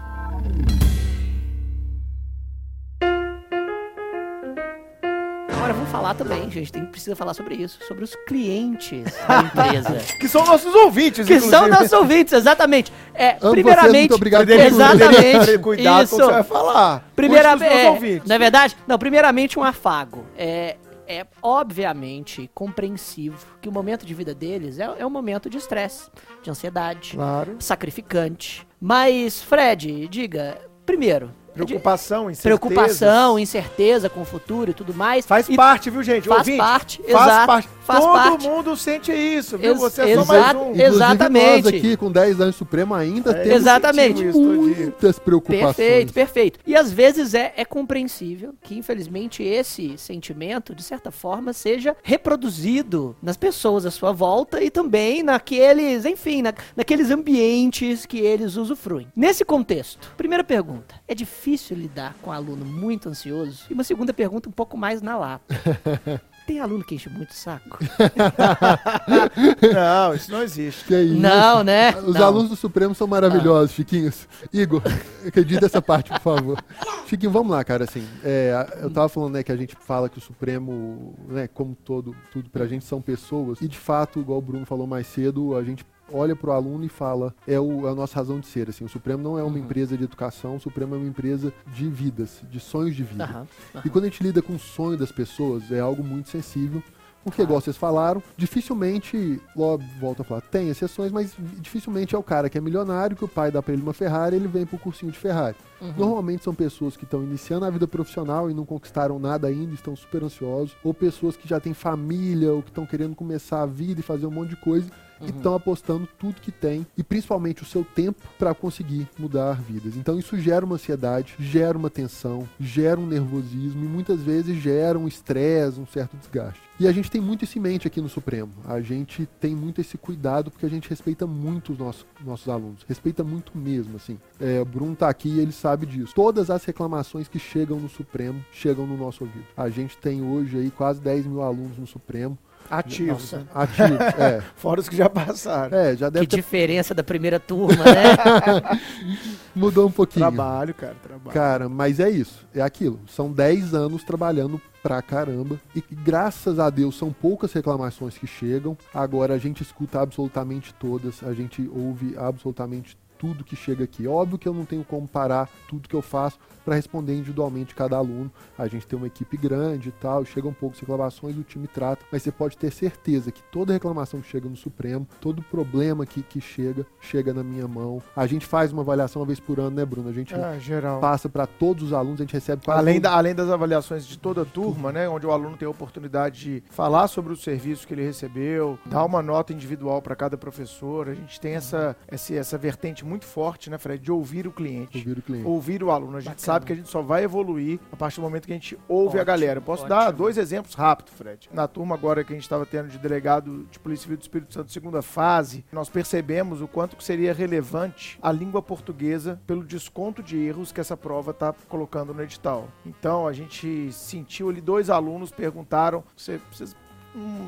Agora vamos falar também, gente, tem, precisa falar sobre isso, sobre os clientes da empresa. que são nossos ouvintes, Que inclusive. são nossos ouvintes, exatamente. É, primeiramente, muito obrigado exatamente. Cuidado isso. com o que você vai falar. Primeiramente, é, não é verdade? Não, primeiramente um afago. É, é obviamente compreensivo que o momento de vida deles é, é um momento de estresse, de ansiedade, Claro. sacrificante. Mas, Fred, diga, primeiro, Preocupação, incerteza. preocupação, incerteza com o futuro e tudo mais. Faz E parte, viu, gente? Faz Ouvinte, parte, faz exato, parte. faz Todo parte. mundo sente isso, viu? Ex- Você é só mais um. Inclusive, Exatamente. nós aqui com 10 anos Supremo ainda É, temos Exatamente. muitas preocupações. Perfeito, perfeito. E às vezes é, é compreensível que, infelizmente, esse sentimento, de certa forma, seja reproduzido nas pessoas à sua volta e também naqueles, enfim, na- naqueles ambientes que eles usufruem. Nesse contexto, primeira pergunta: é difícil lidar com um aluno muito ansioso? E uma segunda pergunta, um pouco mais na lata. Tem aluno que enche muito o saco? Não, isso não existe. Que é isso? Não, né? Os Não. alunos do Supremo são maravilhosos, Chiquinhos. Igor, acredita essa parte, por favor. Chiquinho, vamos lá, cara. Assim, é, eu tava falando né, que a gente fala que o Supremo, né, como todo, tudo pra gente são pessoas. E de fato, igual o Bruno falou mais cedo, a gente olha pro aluno e fala, é, o, é a nossa razão de ser. Assim, o Supremo não é uma Uhum. empresa de educação, o Supremo é uma empresa de vidas, de sonhos de vida. Aham, aham. E quando a gente lida com o sonho das pessoas, é algo muito sensível. Porque, igual vocês falaram, dificilmente, logo volto a falar, tem exceções, mas dificilmente é o cara que é milionário, que o pai dá pra ele uma Ferrari, ele vem pro cursinho de Ferrari. Uhum. Normalmente são pessoas que estão iniciando a vida profissional e não conquistaram nada ainda, estão super ansiosos, ou pessoas que já têm família, ou que estão querendo começar a vida e fazer um monte de coisa, e estão apostando tudo que tem, e principalmente o seu tempo, para conseguir mudar vidas. Então isso gera uma ansiedade, gera uma tensão, gera um nervosismo, e muitas vezes gera um estresse, um certo desgaste. E a gente tem muito isso em mente aqui no Supremo. A gente tem muito esse cuidado porque a gente respeita muito os nossos, nossos alunos. Respeita muito mesmo, assim. É, o Bruno tá aqui e ele sabe disso. Todas as reclamações que chegam no Supremo chegam no nosso ouvido. A gente tem hoje aí quase 10 mil alunos no Supremo. Ativos. Nossa. Ativos, é. Fora os que já passaram. É, já Que deve ter diferença da primeira turma, né? mudou um pouquinho. Trabalho, cara, trabalho. Cara, mas é isso, é aquilo. São 10 anos trabalhando pra caramba. E graças a Deus são poucas reclamações que chegam. Agora a gente escuta absolutamente todas, a gente ouve absolutamente tudo que chega aqui. Óbvio que eu não tenho como parar tudo que eu faço para responder individualmente cada aluno. A gente tem uma equipe grande e tal, chegam poucas reclamações, o time trata, mas você pode ter certeza que toda reclamação que chega no Supremo, todo problema que, que chega, chega na minha mão. A gente faz uma avaliação uma vez por ano, né, Bruno? A gente Ah, geral. passa para todos os alunos, a gente recebe quase Além, da- além das avaliações de toda a turma, né? Onde o aluno tem a oportunidade de falar sobre o serviço que ele recebeu, dar uma nota individual para cada professor. A gente tem essa, essa, essa vertente muito forte, né, Fred? De ouvir o cliente. ouvir o cliente. Ouvir o aluno. A gente Bacana. sabe que a gente só vai evoluir a partir do momento que a gente ouve a Ótimo, galera. Eu posso ótimo. dar dois exemplos rápidos, Fred. Na turma agora que a gente estava tendo de delegado de Polícia Civil do Espírito Santo, segunda fase, nós percebemos o quanto que seria relevante a língua portuguesa pelo desconto de erros que essa prova está colocando no edital. Então a gente sentiu ali dois alunos perguntaram: "Você- vocês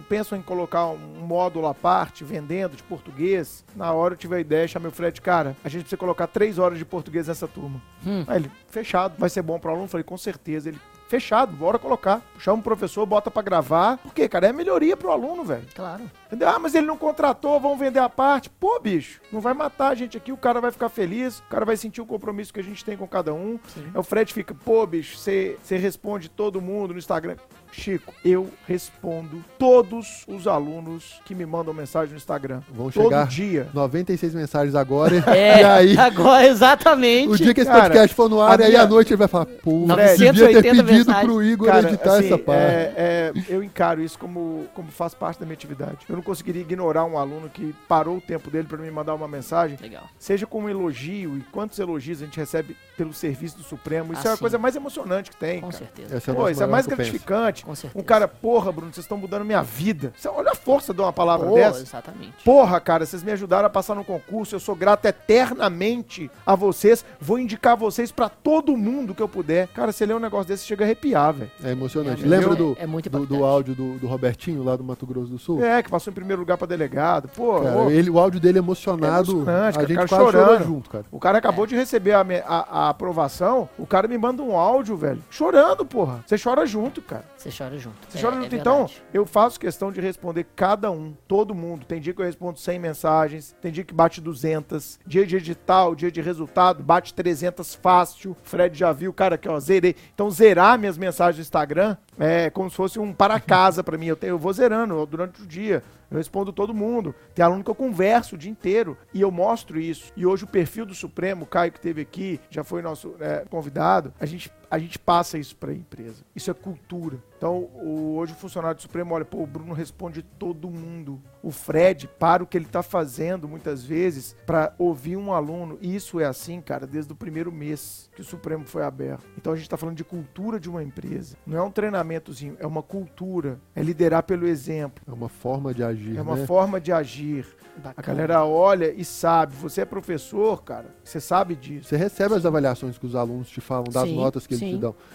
pensam em colocar um módulo à parte, vendendo de português? Na hora eu tive a ideia, chamei o Fred, cara, a gente precisa colocar três horas de português nessa turma. Hum. Aí ele, fechado, vai ser bom pro aluno? Falei, com certeza. Ele, fechado, bora colocar. Chama o professor, bota pra gravar. Por quê, cara? É melhoria pro aluno, velho. Claro. Entendeu? Ah, mas ele não contratou, vão vender a parte. Pô, bicho, não vai matar a gente aqui, o cara vai ficar feliz, o cara vai sentir o compromisso que a gente tem com cada um. Sim. Aí o Fred fica, pô, bicho, você responde todo mundo no Instagram. Chico, eu respondo todos os alunos que me mandam mensagem no Instagram. Vão Todo chegar dia. 96 mensagens agora. É, E aí, agora exatamente. o dia que esse Cara, podcast for no ar, a aí à noite ele vai falar, pô, devia ter 980 pedido mensagens. pro Igor Cara, editar assim, essa parte. é- é, eu encaro isso como, como faz parte da minha atividade. Eu não conseguiria ignorar um aluno que parou o tempo dele para me mandar uma mensagem, Legal. seja com um elogio, e quantos elogios a gente recebe pelo serviço do Supremo. Isso Ah, é a sim. coisa mais emocionante que tem, Com cara. certeza. Essa é a Pô, isso é mais gratificante. Com certeza. Um cara, porra, Bruno, vocês estão mudando minha vida. Você- olha a força de uma palavra Pô, dessa. exatamente. Porra, cara, vocês me ajudaram a passar no concurso. Eu sou grato eternamente a vocês. Vou indicar vocês pra todo mundo que eu puder. Cara, você lê um negócio desse, chega a arrepiar, velho. É emocionante. É, Lembra é- do, é muito do, do áudio do, do Robertinho, lá do Mato Grosso do Sul? É, que passou em primeiro lugar pra delegado. Pô, Cara, ô, ele, o áudio dele emocionado, Emocionante, a cara, gente cara chorando. junto, cara. o cara acabou de receber a, a- a aprovação. O cara me manda um áudio, velho. Chorando, porra. Você chora junto, cara. Você chora junto. Você É- chora é junto. então, verdade. eu faço questão de responder cada um, todo mundo. Tem dia que eu respondo 100 mensagens, tem dia que bate 200. Dia de edital, dia de resultado, bate 300 fácil. Fred já viu, cara, aqui, ó, zerei. Então, zerar minhas mensagens no Instagram é como se fosse um para-casa para mim. Eu, tenho, eu vou zerando durante o dia. Eu respondo todo mundo. Tem aluno que eu converso o dia inteiro e eu mostro isso. E hoje o perfil do Supremo, o Caio que teve aqui, já foi nosso é, convidado, a gente, a gente passa isso para a empresa. Isso é cultura. Então, o, hoje o funcionário do Supremo olha, pô, o Bruno responde todo mundo. O Fred para o que ele está fazendo muitas vezes para ouvir um aluno. E isso é assim, cara, desde o primeiro mês que o Supremo foi aberto. Então a gente está falando de cultura de uma empresa. Não é um treinamentozinho, é uma cultura. É liderar pelo exemplo. É uma forma de agir. É uma né? forma de agir. Bacana. A galera olha e sabe. Você é professor, cara, você sabe disso. Você recebe as avaliações que os alunos te falam, das sim, notas que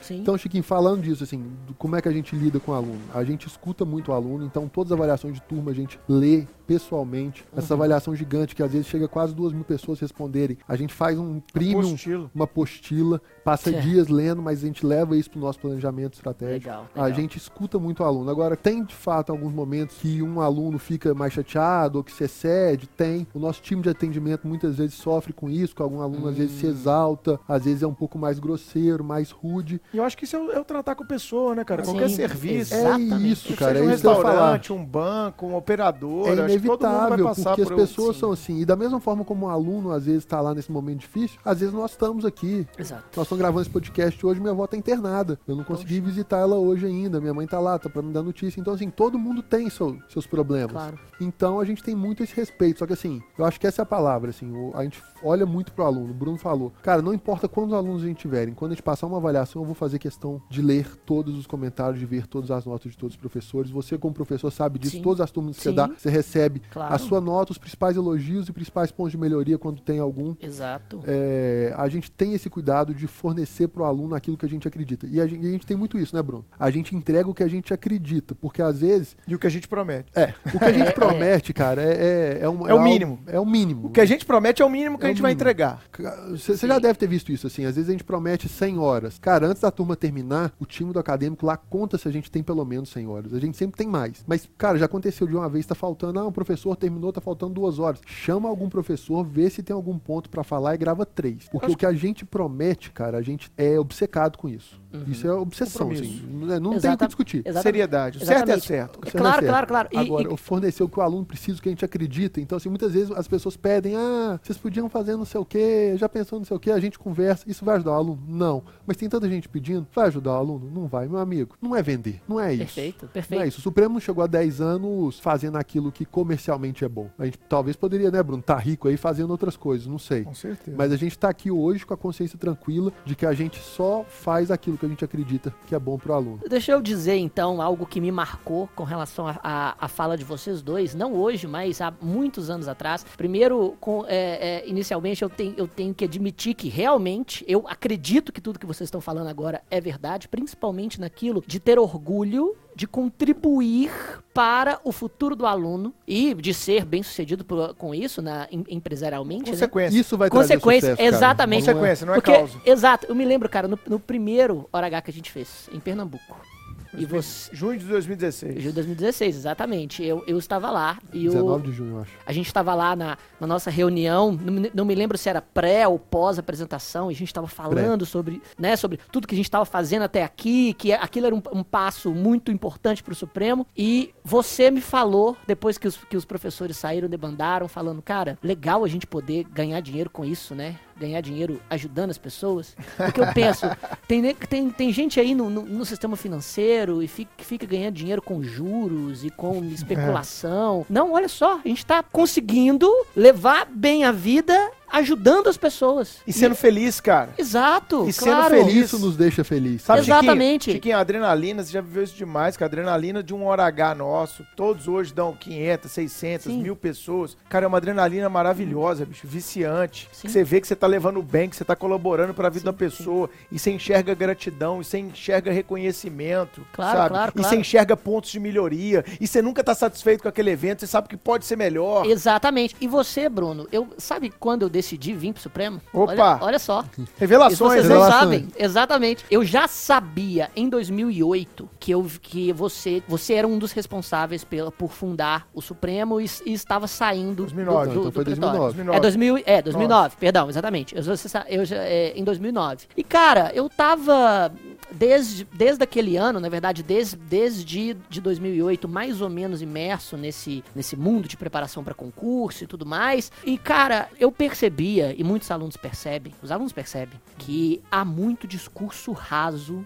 sim. Então, Chiquinho, falando disso, assim, como é que a gente lida com o aluno? A gente escuta muito o aluno, então todas as avaliações de turma a gente lê pessoalmente. Uhum. Essa avaliação gigante, que às vezes chega quase duas mil pessoas responderem. A gente faz um prêmio, uma, uma apostila, passa é. dias lendo, mas a gente leva isso para o nosso planejamento estratégico. Legal, legal. A gente escuta muito o aluno. Agora, tem de fato alguns momentos que um aluno fica mais chateado ou que se excede? Tem. O nosso time de atendimento muitas vezes sofre com isso, que algum aluno hum. às vezes se hum. exalta, às vezes é um pouco mais grosseiro, mais rude. E eu acho que isso é o, é o tratar com a pessoa, né, cara? Sim, Qualquer serviço. É isso, cara. Seja um é restaurante, um banco, um operador. É inevitável, porque as pessoas são assim. E da mesma forma como um aluno às vezes está lá nesse momento difícil, às vezes nós estamos aqui. Exato. Nós estamos gravando esse podcast hoje, minha avó está internada. Eu não consegui Poxa. visitar ela hoje ainda. Minha mãe está lá, tá para me dar notícia. Então, assim, todo mundo tem seu, seus problemas. Claro. Então a gente tem muito esse respeito. Só que assim, eu acho que essa é a palavra, assim, a gente olha muito pro aluno. O Bruno falou, cara, não importa quantos alunos a gente tiverem, quando a gente passar uma avaliação, eu vou fazer questão de ler todos os comentários, de ver todas as notas de todos os professores. Você, como professor, sabe disso, Sim. todas as turmas que Sim. você dá, você recebe claro. a sua nota, os principais elogios e principais pontos de melhoria quando tem algum. Exato. É, a gente tem esse cuidado de fornecer pro aluno aquilo que a gente acredita. E a gente, a gente tem muito isso, né, Bruno? A gente entrega o que a gente acredita, porque às vezes. E o que a gente promete. É. O que a gente é, é. promete, cara, é, é, é, um, é, o mínimo. É o mínimo. O que a gente promete é o mínimo que é a gente vai entregar. Você já deve ter visto isso, assim. Às vezes a gente promete 100 horas. Cara, antes da turma terminar, o time do acadêmico lá conta se a gente tem pelo menos 100 horas. A gente sempre tem mais. Mas, cara, já aconteceu de uma vez, tá faltando. Ah, professor terminou, tá faltando duas horas. Chama algum professor, vê se tem algum ponto para falar e grava três. Porque o que a gente promete, cara, a gente é obcecado com isso. Uhum. Isso é obsessão, assim. Não, não tem o que discutir. Exatamente. Seriedade. O certo é certo. É claro, certo. claro, claro. Agora, e... fornecer o que o aluno precisa, o que a gente acredita. Então, assim, muitas vezes as pessoas pedem, ah, vocês podiam fazer não sei o quê, já pensou não sei o quê, a gente conversa. Isso vai ajudar o aluno? Não. Mas tem tanta gente pedindo, vai ajudar o aluno? Não vai, meu amigo. Não é vender. Não é isso. Perfeito, perfeito. Não é isso. O Supremo chegou há 10 anos fazendo aquilo que comercialmente é bom. A gente talvez poderia, né, Bruno, tá rico aí fazendo outras coisas, não sei. Com certeza. Mas a gente tá aqui hoje com a consciência tranquila de que a gente só faz aquilo que a gente acredita que é bom para o aluno. Deixa eu dizer então algo que me marcou com relação à fala de vocês dois, não hoje, mas há muitos anos atrás. Primeiro, com, é, é, inicialmente eu tenho, eu tenho que admitir que realmente eu acredito que tudo que vocês estão falando agora é verdade, principalmente naquilo de ter orgulho de contribuir para o futuro do aluno e de ser bem sucedido por, com isso na, em, empresarialmente. Né? Consequência. Né? Isso vai Consequência, sucesso, exatamente. Consequência, não é Porque, causa. Exato. Eu me lembro, cara, no, no primeiro Hora H que a gente fez, em Pernambuco. E você... Junho de 2016. Junho de 2016, exatamente. Eu, eu estava lá. E 19 de junho, eu acho. A gente estava lá na, na nossa reunião, não, não, me lembro se era pré ou pós apresentação, e a gente estava falando sobre, né, sobre tudo que a gente estava fazendo até aqui, que aquilo era um, um passo muito importante para o Supremo. E você me falou, depois que os, que os professores saíram, debandaram, falando, cara, legal a gente poder ganhar dinheiro com isso, né? Ganhar dinheiro ajudando as pessoas. Porque eu penso, tem, tem, tem gente aí no, no, no sistema financeiro e fica, fica, ganhando dinheiro com juros e com especulação. É. Não, olha só, a gente está conseguindo levar bem a vida ajudando as pessoas. E sendo e... feliz, cara. Exato, E claro. sendo feliz. Isso nos deixa feliz. Sabe, Exatamente. Chiquinho, Chiquinho, a adrenalina, você já viveu isso demais, cara. A adrenalina de um hora H nosso, todos hoje dão 500, 600, Sim. mil pessoas. Cara, é uma adrenalina maravilhosa, bicho, viciante. Você vê que você tá levando bem, que você tá colaborando para a vida sim, da pessoa. Sim. E você enxerga gratidão, e você enxerga reconhecimento, claro, sabe? Claro, e você enxerga pontos de melhoria. E você nunca tá satisfeito com aquele evento, você sabe que pode ser melhor. Exatamente. E você, Bruno, eu sabe quando eu decidi vir pro Supremo? Opa! Olha, olha só. Revelações, vocês revelações. não sabem. Exatamente. Eu já sabia em 2008 que, eu, que você, você era um dos responsáveis pela, por fundar o Supremo e, e estava saindo 2009, do, do, então foi do 2009. 2009. É, 2000, é 2009, Nossa. perdão, exatamente. Eu, eu, eu, é, em 2009. E, cara, eu tava desde, desde aquele ano, na verdade, desde, desde de 2008, mais ou menos imerso nesse, nesse mundo de preparação para concurso e tudo mais. E, cara, eu percebia, e muitos alunos percebem, os alunos percebem, que há muito discurso raso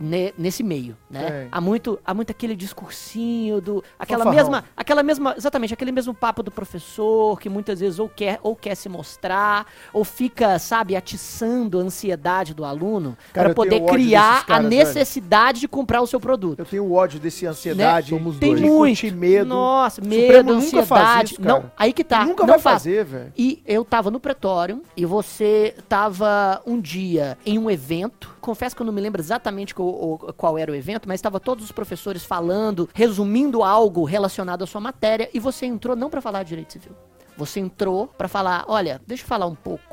ne- nesse meio, né? É. Há muito, há muito aquele discursinho do. Aquela mesma, aquela mesma. Exatamente, aquele mesmo papo do professor que muitas vezes ou quer, ou quer se mostrar, ou fica, sabe, atiçando a ansiedade do aluno para poder criar caras, a velho. necessidade de comprar o seu produto. Eu tenho ódio desse ansiedade. Né? somos Tem dois. muito. medo. Nossa, medo, Supremo nunca faz ansiedade. isso, cara. não, aí que tá. Nunca não vai faz. fazer, velho. E eu tava no pretório e você tava um dia em um evento. Confesso que eu não me lembro exatamente qual, qual era o evento, mas estava todos os professores falando, resumindo algo relacionado à sua matéria e você entrou não pra falar de direito civil. Você entrou pra falar, olha, deixa eu falar um pouco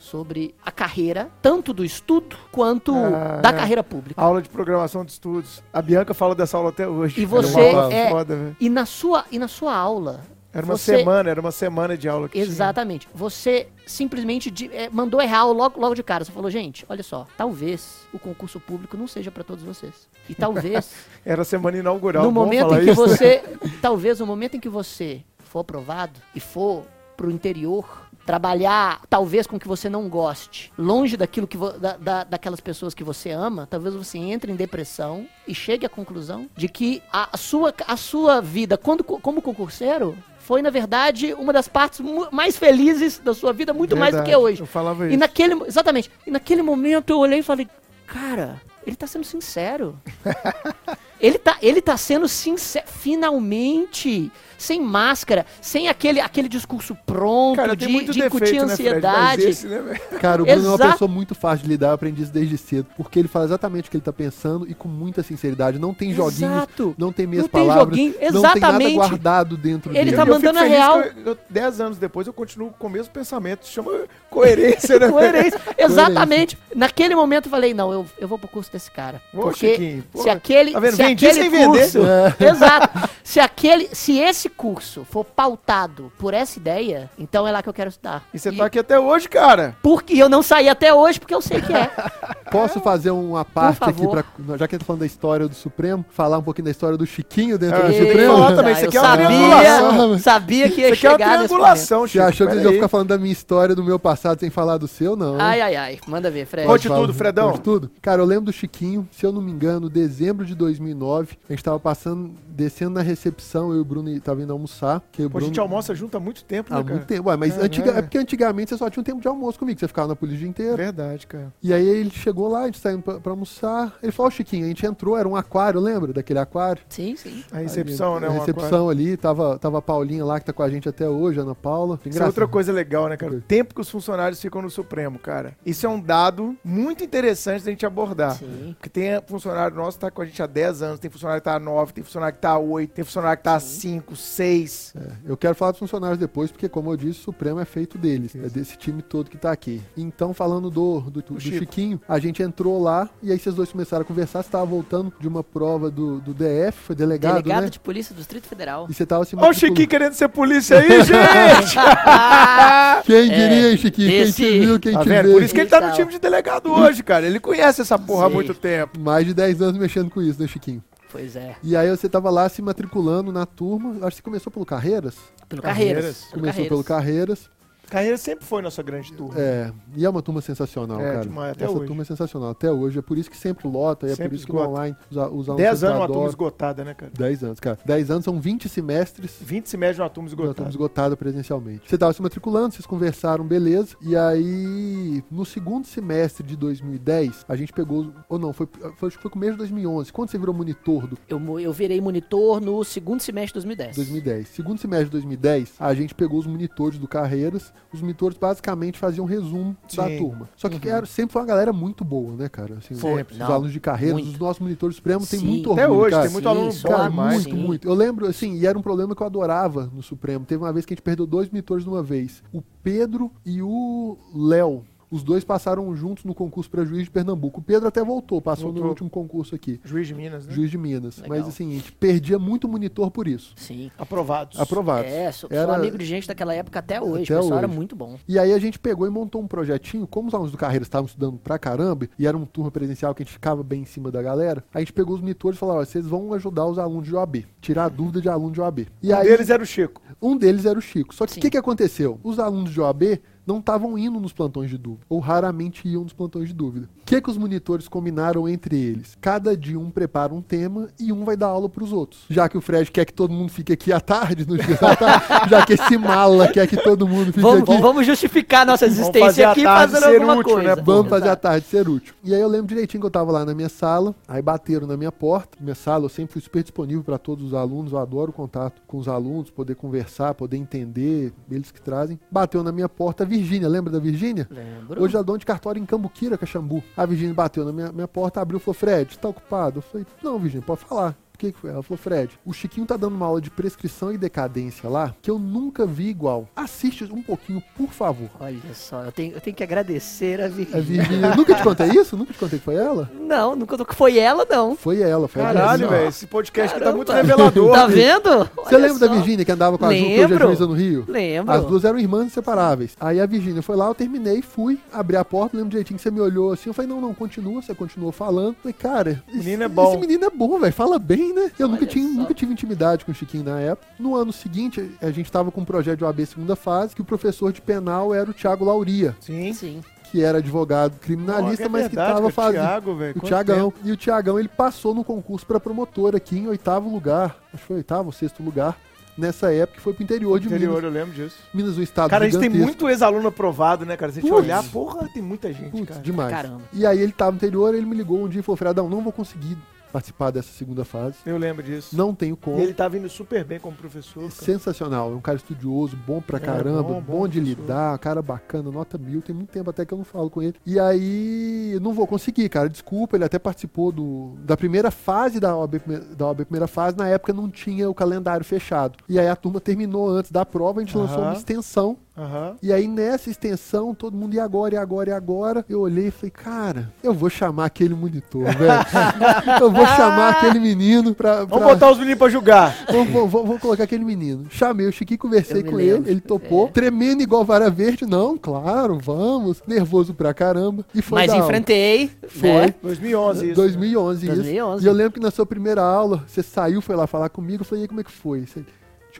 sobre a carreira, tanto do estudo quanto Ah, da é. carreira pública. Aula de programação de estudos. A Bianca fala dessa aula até hoje. E você é- foda, velho. E na sua, e na sua aula, Era uma você- semana, era uma semana de aula que tinha. Exatamente. Você simplesmente di- eh, mandou errar logo, logo de cara. Você falou, gente, olha só, talvez o concurso público não seja pra todos vocês. E talvez, Era a semana inaugural. no momento em que isso. você. Talvez no momento em que você for aprovado e for pro interior. Trabalhar, talvez, com o que você não goste, longe daquilo que da, da- daquelas pessoas que você ama, talvez você entre em depressão e chegue à conclusão de que a, sua, a sua vida, quando, como concurseiro, foi, na verdade, uma das partes mais felizes da sua vida, muito mais do que Verdade, hoje. Eu falava E isso. naquele, exatamente, e naquele momento eu olhei e falei, cara, ele tá sendo sincero. ele, tá, ele tá sendo sincero, finalmente, sem máscara, sem aquele, aquele discurso pronto Cara, tem de, muito de incutir defeito, né, Fred? Mas ansiedade. esse, né? Cara, o Bruno é uma pessoa muito fácil de lidar, eu aprendi isso desde cedo. Porque ele fala exatamente o que ele tá pensando e com muita sinceridade. Não tem joguinhos, Exato. não tem meias Não tem palavras, joguinho, não tem nada exatamente. guardado dentro Ele dele. tá E eu fico mandando a feliz real. que eu- eu- Dez anos depois eu continuo com o mesmo pensamento. Chama coerência, né? Coerência. Exatamente. Naquele momento eu falei, não, eu, eu vou pro curso desse cara. Ô, porque Chiquinho, se aquele, tá se Vendi aquele sem vender. curso, exato. Se aquele, se esse curso for pautado por essa ideia, então é lá que eu quero estudar. E você tá aqui até hoje, cara. Porque eu não saí até hoje porque eu sei que é. Posso fazer uma parte aqui, pra, já que ele tá falando da história do Supremo, falar um pouquinho da história do Chiquinho dentro Ah, do você Supremo? falar também, isso eu aqui é uma sabia, triangulação. sabia que ia Isso aqui é uma chegar nesse momento. triangulação, Você achou que eles iam ficar falando da minha história, do meu passado, sem falar do seu? Não. Ai, ai, ai. Manda ver, Fred. Conte tudo, Fredão. conte tudo. Cara, eu lembro do Chiquinho, se eu não me engano, dezembro de 2009. A gente tava passando, descendo na recepção, eu e o Bruno tava indo almoçar. Que o Pô, a Bruno, gente almoça junto há muito tempo, há né, cara? muito tempo. Ué, mas Caralho. antiga, é porque antigamente você só tinha um tempo de almoço comigo, você ficava na polícia o dia inteiro. Verdade, cara. E aí ele chegou lá, a gente saindo pra, pra almoçar. Ele falou, ó, Chiquinho, a gente entrou, era um aquário, lembra daquele aquário? Sim, sim. A recepção, A né? uma recepção ali, tava, tava a Paulinha lá, que tá com a gente até hoje, a Ana Paula. Isso é outra coisa legal, né, cara? O tempo que os funcionários ficam no Supremo, cara. Isso é um dado muito interessante da gente abordar. Sim. Porque tem funcionário nosso que tá com a gente há 10 anos, tem funcionário que tá há 9, tem funcionário que tá há 8, tem funcionário que tá há 5, 6. Eu quero falar dos funcionários depois, porque, como eu disse, o Supremo é feito deles, é desse time todo que tá aqui. Então, falando do, do, do Chico. Chiquinho, a gente entrou lá e aí vocês dois começaram a conversar. Você tava voltando de uma prova do, do DF, foi delegado, Delegado né? de Polícia do Distrito Federal. E você tava se Olha o. Chiquinho querendo ser polícia aí, gente! Quem diria, hein, Chiquinho? Quem esse- te viu, quem tá te vendo? vê. Por isso que ele tá no time de delegado hoje, cara. Ele conhece essa porra há Sim. muito tempo. Mais de 10 anos mexendo com isso, né, Chiquinho? Pois é. E aí você tava lá se matriculando na turma. Acho que você começou pelo Carreiras. Pelo Carreiras. Carreiras. Começou Carreiras. pelo Carreiras. Carreira sempre foi nossa grande turma. É, e é uma turma sensacional, É, cara. demais, até Essa hoje. turma é sensacional até hoje. É por isso que sempre lota, e é por isso que esgota. o online os, os alunos 10 sempre anos uma turma esgotada, né, cara? 10 anos, cara. 10 anos são 20 semestres. 20 semestres de uma turma Uma turma esgotada. esgotada presencialmente. Você tava se matriculando, vocês conversaram, beleza. E aí, no segundo semestre de 2010, a gente pegou. Ou não, foi, foi, acho que foi começo de 2011. Quando você virou monitor do Eu, eu virei monitor no segundo semestre de 2010. 2010. Segundo semestre de 2010, a gente pegou os monitores do Carreiras. Os monitores basicamente faziam resumo da Sim. turma. Só que era, sempre foi uma galera muito boa, né, cara? Assim, Sempre. Os Não, alunos de Carreiras, muito. os nossos monitores supremos têm Sim. muito orgulho, Até hoje, cara. tem muito Sim, aluno bom Cara, demais. muito, Sim. muito. Eu lembro, assim, e era um problema que eu adorava no Supremo. Teve uma vez que a gente perdeu dois monitores de uma vez. O Pedro e o Léo. Os dois passaram juntos no concurso para juiz de Pernambuco. O Pedro até voltou, passou Voltou. no último concurso aqui. Juiz de Minas, né? Juiz de Minas. Legal. Mas assim, a gente perdia muito monitor por isso. Sim. Aprovados. Aprovado. É, sou, sou Era- amigo de gente daquela época até hoje. Até o pessoal era hoje. muito bom. E aí a gente pegou e montou um projetinho, como os alunos do Carreira estavam estudando pra caramba, e era um turma presencial que a gente ficava bem em cima da galera, a gente pegou os monitores e falou, ó, vocês vão ajudar os alunos de OAB, tirar a dúvida de aluno de OAB. E Um aí, deles era o Chico. um deles era o Chico. Só que o que, que aconteceu? Os alunos de OAB não estavam indo nos plantões de dúvida, ou raramente iam nos plantões de dúvida. O que, que os monitores combinaram entre eles? Cada dia um prepara um tema e um vai dar aula para os outros. Já que o Fred quer que todo mundo fique aqui à tarde, nos dias da tarde, já que esse mala quer que todo mundo fique Vamos, aqui. vamos justificar nossa fazer existência a aqui tarde fazendo ser alguma útil, coisa. né? Vamos fazer a tarde ser útil. E aí eu lembro direitinho que eu tava lá na minha sala, aí bateram na minha porta. Minha sala eu sempre fui super disponível para todos os alunos, eu adoro o contato com os alunos, poder conversar, poder entender, eles que trazem. Bateu na minha porta a Virgínia, lembra da Virgínia? Lembro. Hoje ela é dona de cartório em Cambuquira, Caxambu. A Virgínia bateu na minha, minha porta, abriu e falou: Fred, tá ocupado? Eu falei: Não, Virgínia, pode falar. O que, que foi? Ela falou, Fred, o Chiquinho tá dando uma aula de prescrição e decadência lá que eu nunca vi igual. Assiste um pouquinho, por favor. Olha só, eu tenho, eu tenho que agradecer a A Virgínia. Virgínia. nunca te contei isso? Nunca te contei que foi ela? Não, nunca foi ela, não. Foi ela, foi a Caralho, Virgínia. velho. Esse podcast aqui tá Caramba. muito revelador. Tá vendo? Você lembra da só. Virgínia que andava com a Ju, que é Lembro. juíza no Rio? Lembro. As duas eram irmãs inseparáveis. Aí a Virgínia foi lá, eu terminei, fui, abri a porta, lembro direitinho que você me olhou assim. Eu falei, não, não, continua, você continuou falando. Eu falei, cara, esse Menino é bom. Esse menino é bom, velho, fala bem, né? Eu nunca, tinha, só. nunca tive intimidade com o Chiquinho na época. No ano seguinte, a gente tava com um projeto de OAB segunda fase, que o professor de penal era o Thiago Lauria, Sim. Sim. que era advogado criminalista, Ó, mas verdade, que tava cara, o fazendo. Thiago, velho. O tempo. E o Tiagão, ele passou no concurso pra promotor aqui em oitavo lugar. Acho que foi oitavo ou sexto lugar. Nessa época, que foi pro interior de Interior, Minas. eu lembro disso. Minas, um estado Cara, a gente tem gigantesco. muito ex-aluno aprovado, né, cara? Se a gente olhar, porra, tem muita gente, Putz, cara. demais. Caramba. E aí ele tava no interior, ele me ligou um dia e falou, Fredão, não vou conseguir participar dessa segunda fase. Eu lembro disso. Não tenho como. E ele tá vindo super bem como professor. cara. Sensacional, é um cara estudioso, bom pra É, caramba, bom, bom, bom de professor. lidar, cara bacana, nota mil, tem muito tempo até que eu não falo com ele. E aí, não vou conseguir, cara, desculpa, ele até participou do, da primeira fase da OAB, da OAB primeira fase, na época não tinha o calendário fechado. E aí a turma terminou antes da prova, a gente lançou Aham. uma extensão, Aham. e aí nessa extensão, todo mundo, e agora, e agora, e agora? Eu olhei e falei, cara, eu vou chamar aquele monitor, velho. eu vou chamar aquele menino pra... Vamos pra- botar os meninos pra julgar. Vou, vou- vou- vou colocar aquele menino. Chamei o Chiquinho, conversei com lembro. ele, ele topou. É. Tremendo igual vara verde. Não, claro, vamos. Nervoso pra caramba. E foi Mas enfrentei. Foi. né? 2011 isso. 2011, isso. 2011. E eu lembro que na sua primeira aula, você saiu, foi lá falar comigo. Eu falei, e aí, como é que foi? Você-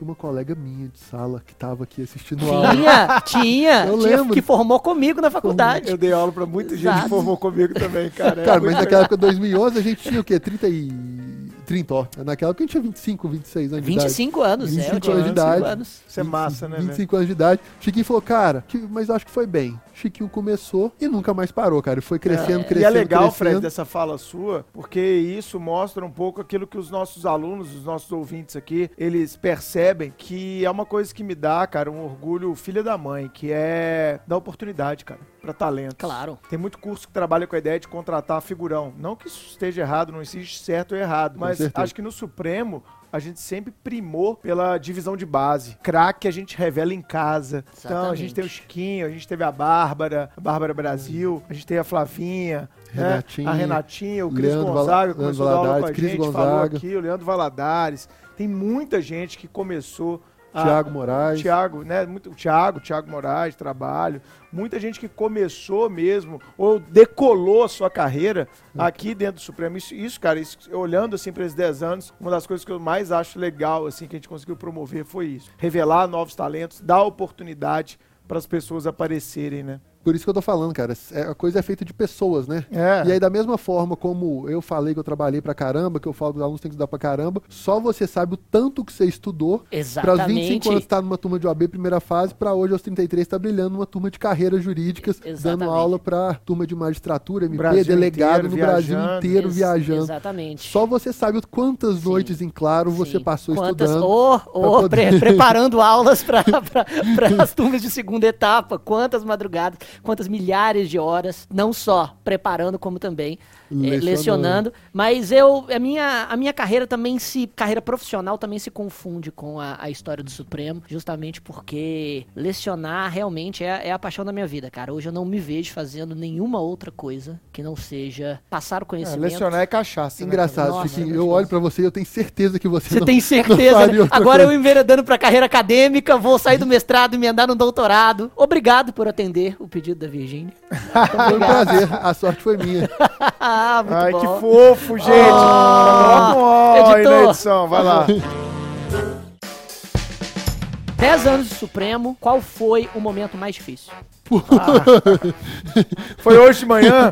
Tinha uma colega minha de sala que tava aqui assistindo a aula. Tinha, tinha. Eu tinha lembro. que formou comigo na faculdade. Eu dei aula pra muita gente Exato. que formou comigo também, cara. É Cara, mas naquela época, 2011, a gente tinha o quê? 30 e... 30, ó. Naquela época a gente tinha 25, 26 anos de idade. 25 anos, é, eu 25 tinha anos de idade. anos. Isso é massa, né, velho? 25 anos de idade. Chiquinho falou, cara, mas eu acho que foi bem. Chiquinho começou e nunca mais parou, cara. Ele foi crescendo, E crescendo, é legal, crescendo. Fred, dessa fala sua, porque isso mostra um pouco aquilo que os nossos alunos, os nossos ouvintes aqui, eles percebem que é uma coisa que me dá, cara, um orgulho filha da mãe, que é dar oportunidade, cara, pra talentos. Claro. Tem muito curso que trabalha com a ideia de contratar figurão. Não que isso esteja errado, não existe certo ou errado, mas certeza. acho que no Supremo a gente sempre primou pela divisão de base. Craque a gente revela em casa. Então a Exatamente. gente tem o Chiquinho, a gente teve a Bárbara, a Bárbara Brasil, a gente tem a Flavinha, né? A Renatinha, o Cris Leandro Gonzaga começou a dar aula com a Cris gente, falou Gonzaga. aqui, o Leandro Valadares. Tem muita gente que começou a, Thiago Moraes. Thiago, né? Muito, o Thiago, Thiago Moraes, trabalho. Muita gente que começou mesmo, ou decolou a sua carreira aqui dentro do Supremo. Isso, isso cara, isso, olhando assim para esses 10 anos, uma das coisas que eu mais acho legal, assim, que a gente conseguiu promover foi isso. Revelar novos talentos, dar oportunidade para as pessoas aparecerem, né? Por isso que eu tô falando, cara. é- A coisa é feita de pessoas, né? É. E aí, da mesma forma como eu falei que eu trabalhei pra caramba, que eu falo que os alunos têm que estudar pra caramba, só você sabe o tanto que você estudou para os 25 Exatamente. anos estar numa turma de OAB primeira fase, para hoje aos 33 estar brilhando numa turma de carreiras jurídicas, dando Exatamente. aula pra turma de magistratura, MP, Brasil delegado inteiro, no Brasil inteiro Ex- viajando. Exatamente. Só você sabe o quantas Sim. noites em claro você Sim. passou Quantas, estudando. Ô, pra ô, poder- pre- preparando aulas para as turmas de segunda etapa. Quantas madrugadas. Quantas milhares de horas, não só preparando, como também é, Lecionando. lecionando. Mas eu, a minha, a minha carreira também se, carreira profissional também se confunde com a, a história do Supremo, justamente porque lecionar realmente é, é a paixão da minha vida, cara. Hoje eu não me vejo fazendo nenhuma outra coisa que não seja passar o É, conhecimento. lecionar é cachaça. né, Engraçado, Nossa, Chiquinho. é Eu olho pra você e eu tenho certeza que você, Você não, tem não certeza? faria né? Agora eu coisa. enveredando pra carreira acadêmica, vou sair do mestrado e me andar no doutorado. Obrigado por atender o pedido da Virgínia. Foi um prazer. A sorte foi minha. ah, Ai, bom. que fofo, gente. Ah, editor. na edição, vai lá. 10 anos de Supremo, qual foi o momento mais difícil? Foi hoje de manhã?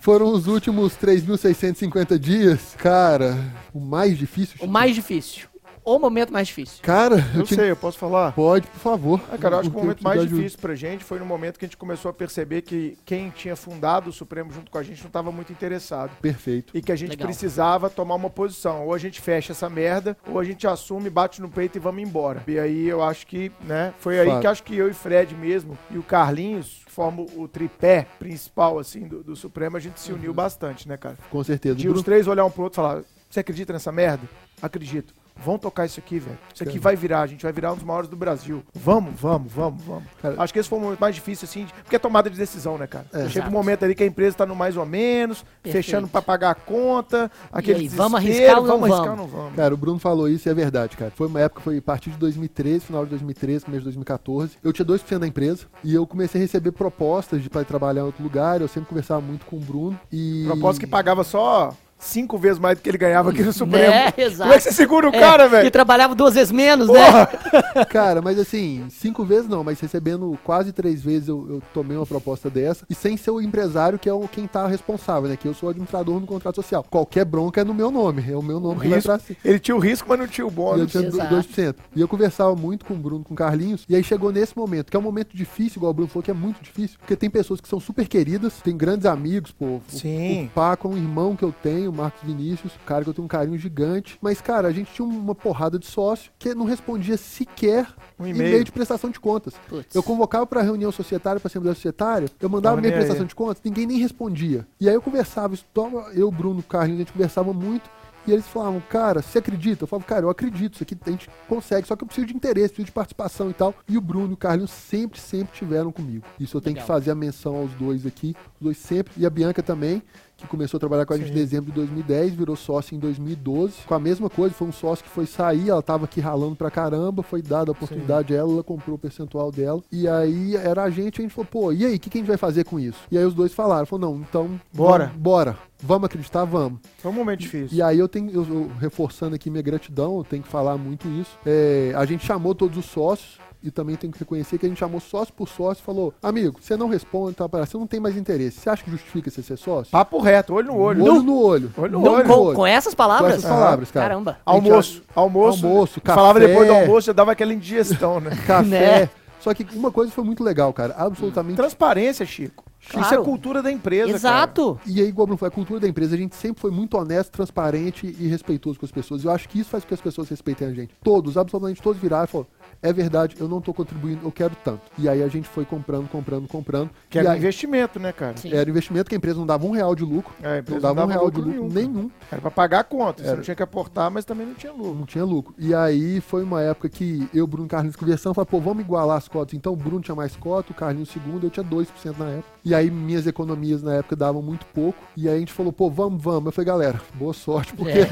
Foram os últimos 3.650 dias. Cara, o mais difícil. O mais difícil. O momento mais difícil. Cara, eu Eu tinha... sei, eu posso falar? Pode, por favor. Ah, cara, eu acho que o momento mais difícil pra gente foi no momento que a gente começou a perceber que quem tinha fundado o Supremo junto com a gente não estava muito interessado. Perfeito. E que a gente Legal. precisava tomar uma posição. Ou a gente fecha essa merda, ou a gente assume, bate no peito e vamos embora. E aí eu acho que, né, foi aí Fato. que acho que eu e Fred mesmo, e o Carlinhos, formam o tripé principal, assim, do, do Supremo, a gente se uniu bastante, né, cara? Com certeza. De os Bruno, três olhar um pro outro e falar: Você acredita nessa merda? Acredito. Vamos tocar isso aqui, velho. Isso aqui vai virar, a gente vai virar um dos maiores do Brasil. Vamos, vamos, vamos, vamos. Cara. Acho que esse foi o momento mais difícil, assim, de- porque é tomada de decisão, né, cara? É. Chega um momento ali que a empresa tá no mais ou menos, Perfeito. fechando pra pagar a conta, aquele aí, vamos arriscar ou não vamos arriscar não vamos? Cara, o Bruno falou isso e é verdade, cara. Foi uma época, foi a partir de 2013, final de 2013, começo de 2014. Eu tinha 2% da empresa e eu comecei a receber propostas de para trabalhar em outro lugar. Eu sempre conversava muito com o Bruno e. Propósito que pagava só cinco vezes mais do que ele ganhava aqui no Supremo. É, exato. Como é que você segura o É, cara, Que velho? trabalhava duas vezes menos, né? Porra! Cara, mas assim, cinco vezes não, mas recebendo quase três vezes eu, eu tomei uma proposta dessa. E sem ser o empresário, que é o, quem tá responsável, né? Que eu sou administrador no contrato social. Qualquer bronca é no meu nome. É o meu nome que vai Risco. pra cima. Ele tinha o risco, mas não tinha o E eu bônus. tinha Exato. 2%. E eu conversava muito com o Bruno, com o Carlinhos. E aí chegou nesse momento, que é um momento difícil, igual o Bruno falou, que é muito difícil. Porque tem pessoas que são super queridas, tem grandes amigos, pô. O- Sim. O Paco é um irmão que eu tenho, o Marcos Vinícius, um cara que eu tenho um carinho gigante. Mas, cara, a gente tinha uma porrada de sócio que não respondia sequer Um e-mail e-mail. de prestação de contas. Putz. Eu convocava para reunião societária, para assembleia societária, eu mandava minha prestação aí. de contas, ninguém nem respondia. E aí eu conversava, isso toma, eu, Bruno, Carlinhos, a gente conversava muito. E eles falavam, cara, você acredita? Eu falava, cara, eu acredito, isso aqui a gente consegue, só que eu preciso de interesse, preciso de participação e tal. E o Bruno e o Carlinhos sempre, sempre tiveram comigo. Isso eu tenho Legal. que fazer a menção aos dois aqui, os dois sempre. E a Bianca também, que começou a trabalhar com a gente em Sim. dezembro de 2010, virou sócio em 2012. Com a mesma coisa, foi um sócio que foi sair, ela tava aqui ralando pra caramba, foi dada a oportunidade a ela, ela comprou o percentual dela. E aí era a gente, a gente falou, pô, e aí, o que, que a gente vai fazer com isso? E aí os dois falaram, falou, não, então. Bora. Vamos, bora. Vamos acreditar, vamos. Foi um momento difícil. E aí eu tenho, eu, eu reforçando aqui minha gratidão, eu tenho que falar muito isso. É, a gente chamou todos os sócios. E também tenho que reconhecer que a gente chamou sócio por sócio e falou: Amigo, você não responde, tá, você não tem mais interesse. Você acha que justifica você ser sócio? Papo reto, olho no olho. Olho no olho. Olho no Não, olho. com, olho. com essas Com palavras? essas palavras, cara. Caramba. Almoço, almoço. Almoço, Falava café. depois do almoço, já dava aquela indigestão, né? Café. Né? Só que uma coisa foi muito legal, cara. Absolutamente. Transparência, Chico. Isso Claro. é cultura da empresa, Exato. E aí, igual falou, a cultura da empresa, a gente sempre foi muito honesto, transparente e respeitoso com as pessoas. Eu acho que isso faz com que as pessoas respeitem a gente. Todos, absolutamente todos viraram e falaram: é verdade, eu não tô contribuindo, eu quero tanto. E aí a gente foi comprando, comprando, comprando. Que era um aí, investimento, né, cara? Sim. era investimento que a empresa não dava um real de lucro. É, a empresa Não dava um real de lucro lucro nenhum, nenhum. Era pra pagar a conta. Você Era. não tinha que aportar, mas também não tinha lucro. Não tinha lucro. E aí foi uma época que eu, Bruno e Carlinhos conversando, falaram, pô, vamos igualar as cotas. Então o Bruno tinha mais cota, o Carlinhos segundo, eu tinha 2% na época. E aí minhas economias na época davam muito pouco. E aí a gente falou, pô, vamos, vamos. Eu falei, galera, boa sorte, porque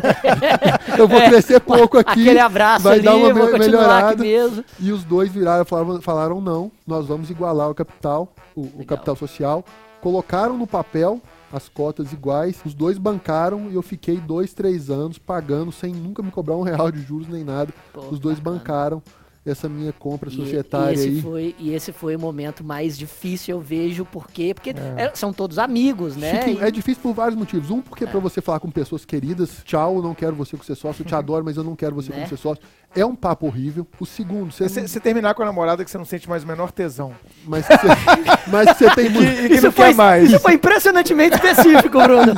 eu vou crescer pouco aqui. Aquele abraço vai ali, dar uma melhorada. E os dois viraram, falaram, falaram não, nós vamos igualar o capital, o, o capital social. Colocaram no papel as cotas iguais, os dois bancaram e eu fiquei dois, três anos pagando sem nunca me cobrar um real de juros nem nada. Pô, os dois bacana. bancaram essa minha compra E- societária e esse aí. Foi, e esse foi o momento mais difícil, eu vejo, por quê? Porque é, são todos amigos, né? Chiquinho, E- é difícil por vários motivos. Um, porque pra você falar com pessoas queridas, tchau, não quero você como ser sócio, eu te adoro, mas eu não quero você Né? como ser sócio. É um papo horrível. O segundo, você, Você, você terminar com a namorada que você não sente mais o menor tesão. mas que você, mas que você tem muito, E, e que isso, não foi, quer mais. isso foi impressionantemente específico, Bruno.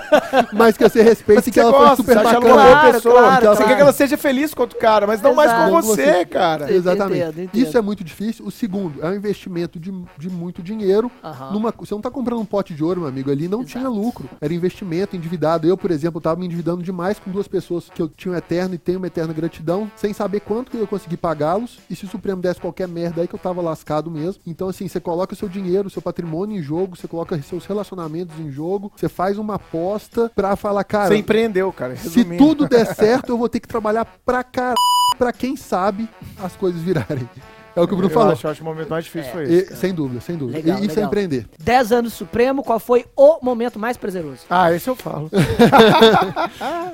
mas que você respeita Mas e que ela gosta, foi super você ela bacana. uma Claro, pessoa. claro, você claro. quer que ela seja feliz com outro cara, mas não mais Exato. com você, cara. cara. Exatamente. Entendo, entendo. Isso é muito difícil. O segundo é um investimento de, de muito dinheiro. Numa, você não tá comprando um pote de ouro, meu amigo. Ali não Exato. tinha lucro. Era investimento endividado. Eu, por exemplo, tava me endividando demais com duas pessoas que eu tinha um eterno e tenho uma eterna gratidão, sem saber quanto que eu ia conseguir pagá-los. E se o Supremo desse qualquer merda aí que eu tava lascado mesmo. Então, assim, você coloca o seu dinheiro, o seu patrimônio em jogo, você coloca seus relacionamentos em jogo, você faz uma aposta pra falar, cara. Você empreendeu, cara. Se resumindo. tudo der certo, eu vou ter que trabalhar pra caralho pra quem sabe as coisas virarem. É o que o Bruno eu falou. Acho, eu acho que o momento mais difícil foi E- esse. cara. sem dúvida, sem dúvida. Legal, e isso é empreender. 10 anos Supremo, qual foi o momento mais prazeroso? Ah, esse eu falo.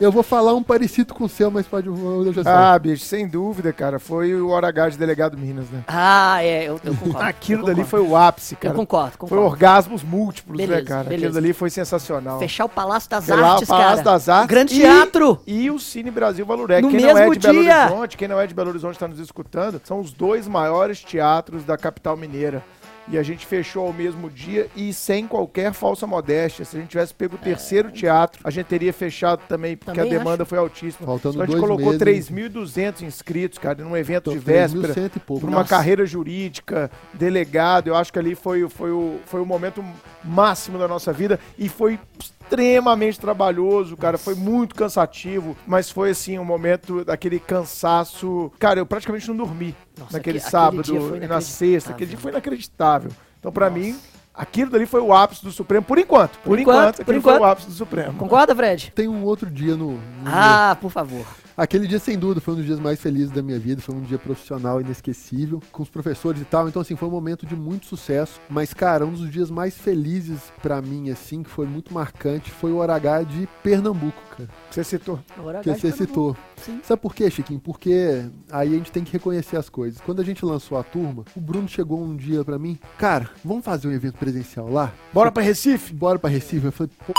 Eu vou falar um parecido com o seu, mas pode. Eu já sei. Ah, bicho, sem dúvida, cara. Foi o hora H de delegado Minas, né? Ah, é, eu, eu concordo. Aquilo eu dali concordo. foi o ápice, Eu cara. concordo, Foi concordo. orgasmos múltiplos, né, Beleza, cara? beleza. Aquilo dali foi sensacional. Fechar o Palácio das lá, Artes, o Palácio cara. das Artes. O Grande e- Teatro. E o Cine Brasil Valurec. No quem não é mesmo de Belo dia. Horizonte, quem não é de Belo Horizonte está nos escutando, são os dois maiores teatros da capital mineira. E a gente fechou ao mesmo dia e sem qualquer falsa modéstia. Se a gente tivesse pego o terceiro teatro, a gente teria fechado também, porque Também a demanda foi altíssima. Faltando Então a gente dois colocou meses. 3.200 inscritos, cara, num evento Então, de véspera. 3.100 e pouco. Por uma Nossa. carreira jurídica, delegado, eu acho que ali foi, o- foi, o, foi o momento máximo da nossa vida e foi extremamente trabalhoso, cara, foi muito cansativo, mas foi assim um momento daquele cansaço. Cara, eu praticamente não dormi Nossa, naquele aque- aquele sábado e na sexta, aquele dia foi inacreditável. Então, pra mim, aquilo dali foi o ápice do Supremo, por enquanto. Por, Por enquanto, enquanto, por aquilo foi o enquanto. ápice do Supremo. Concorda, Fred? Tem um outro dia no. no Ah, por favor. Aquele dia, sem dúvida, foi um dos dias mais felizes da minha vida. Foi um dia profissional inesquecível, com os professores e tal. Então, assim, foi um momento de muito sucesso. Mas, cara, um dos dias mais felizes pra mim, assim, que foi muito marcante, foi o H de Pernambuco, cara. Você citou. Agora Que você citou. Sim. Sabe por quê, Chiquinho? Porque aí a gente tem que reconhecer as coisas. Quando a gente lançou a turma, o Bruno chegou um dia pra mim, cara, vamos fazer um evento presencial lá? Bora pra Recife? Bora pra Recife? Eu falei, pô,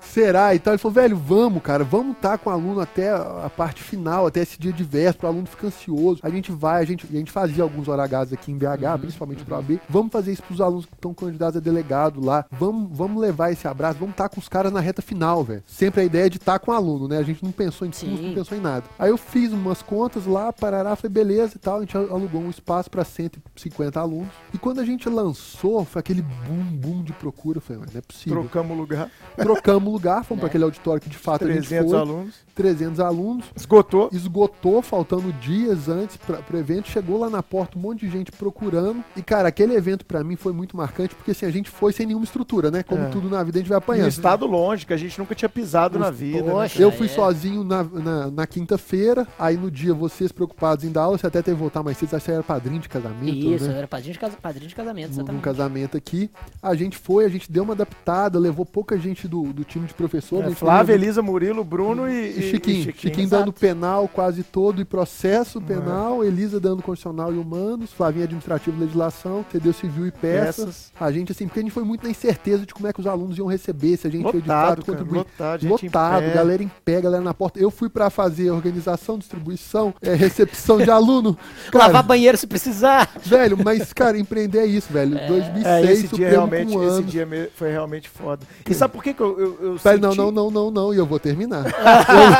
será? E tal. Ele falou, velho, vamos, cara, vamos estar com o aluno até a parte final, até esse dia de véspera, o aluno fica ansioso. A gente vai, a gente, a gente fazia alguns horagados aqui em BH, principalmente pro AB. Vamos fazer isso pros alunos que estão candidatos a delegado lá. Vamos, vamos levar esse abraço, vamos estar com os caras na reta final, velho. Sempre a ideia de estar com o aluno, né? A gente não pensou em custo, Sim. não pensou em nada. Aí eu fiz umas contas lá, parará, falei, beleza e tal. A gente alugou um espaço para 150 alunos. E quando a gente lançou, foi aquele boom, boom de procura. Eu falei, mas não é possível. Trocamos o lugar. Trocamos o lugar, fomos Né? para aquele auditório que de fato a gente 300 foi. alunos. 300 alunos. Esgotou. Esgotou, faltando dias antes para pro evento. Chegou lá na porta um monte de gente procurando. E, cara, aquele evento para mim foi muito marcante, porque assim, a gente foi sem nenhuma estrutura, né? Como É. tudo na vida, a gente vai Em um apanhando. estado longe, que a gente nunca tinha pisado na vida. né, Poxa. cara? Eu fui É. sozinho na, na, na quinta-feira, aí no dia vocês preocupados em dar aula, você até teve que voltar mais cedo, você acha que era padrinho de casamento, Isso, né? era padrinho de, casa- padrinho de casamento, Num exatamente. casamento aqui. A gente foi, a gente deu uma adaptada, levou pouca gente do, do time de professor. É, Flávia, Elisa, Murilo, Bruno e, e Chiquinho. Chiquinho, Exato. dando penal quase todo e processo É. penal, Elisa dando constitucional e humanos, Flavinha administrativo e legislação, Cedeu civil e peças. Peças. A gente, assim, porque a gente foi muito na incerteza de como é que os alunos iam receber, se a gente ia de Lotado, fato cara, contribuir. lotado, gente em Lotado, pé. galera em pé, galera na porta. Eu fui pra fazer organização, distribuição, é, recepção de aluno. Cara, Lavar banheiro se precisar. velho, mas, cara, empreender é isso, velho. 2006, É, esse dia realmente, com esse dia foi realmente foda. E sabe por que, que eu, eu, eu Pera, não, senti- não, não, não, não, e eu vou terminar. Eu-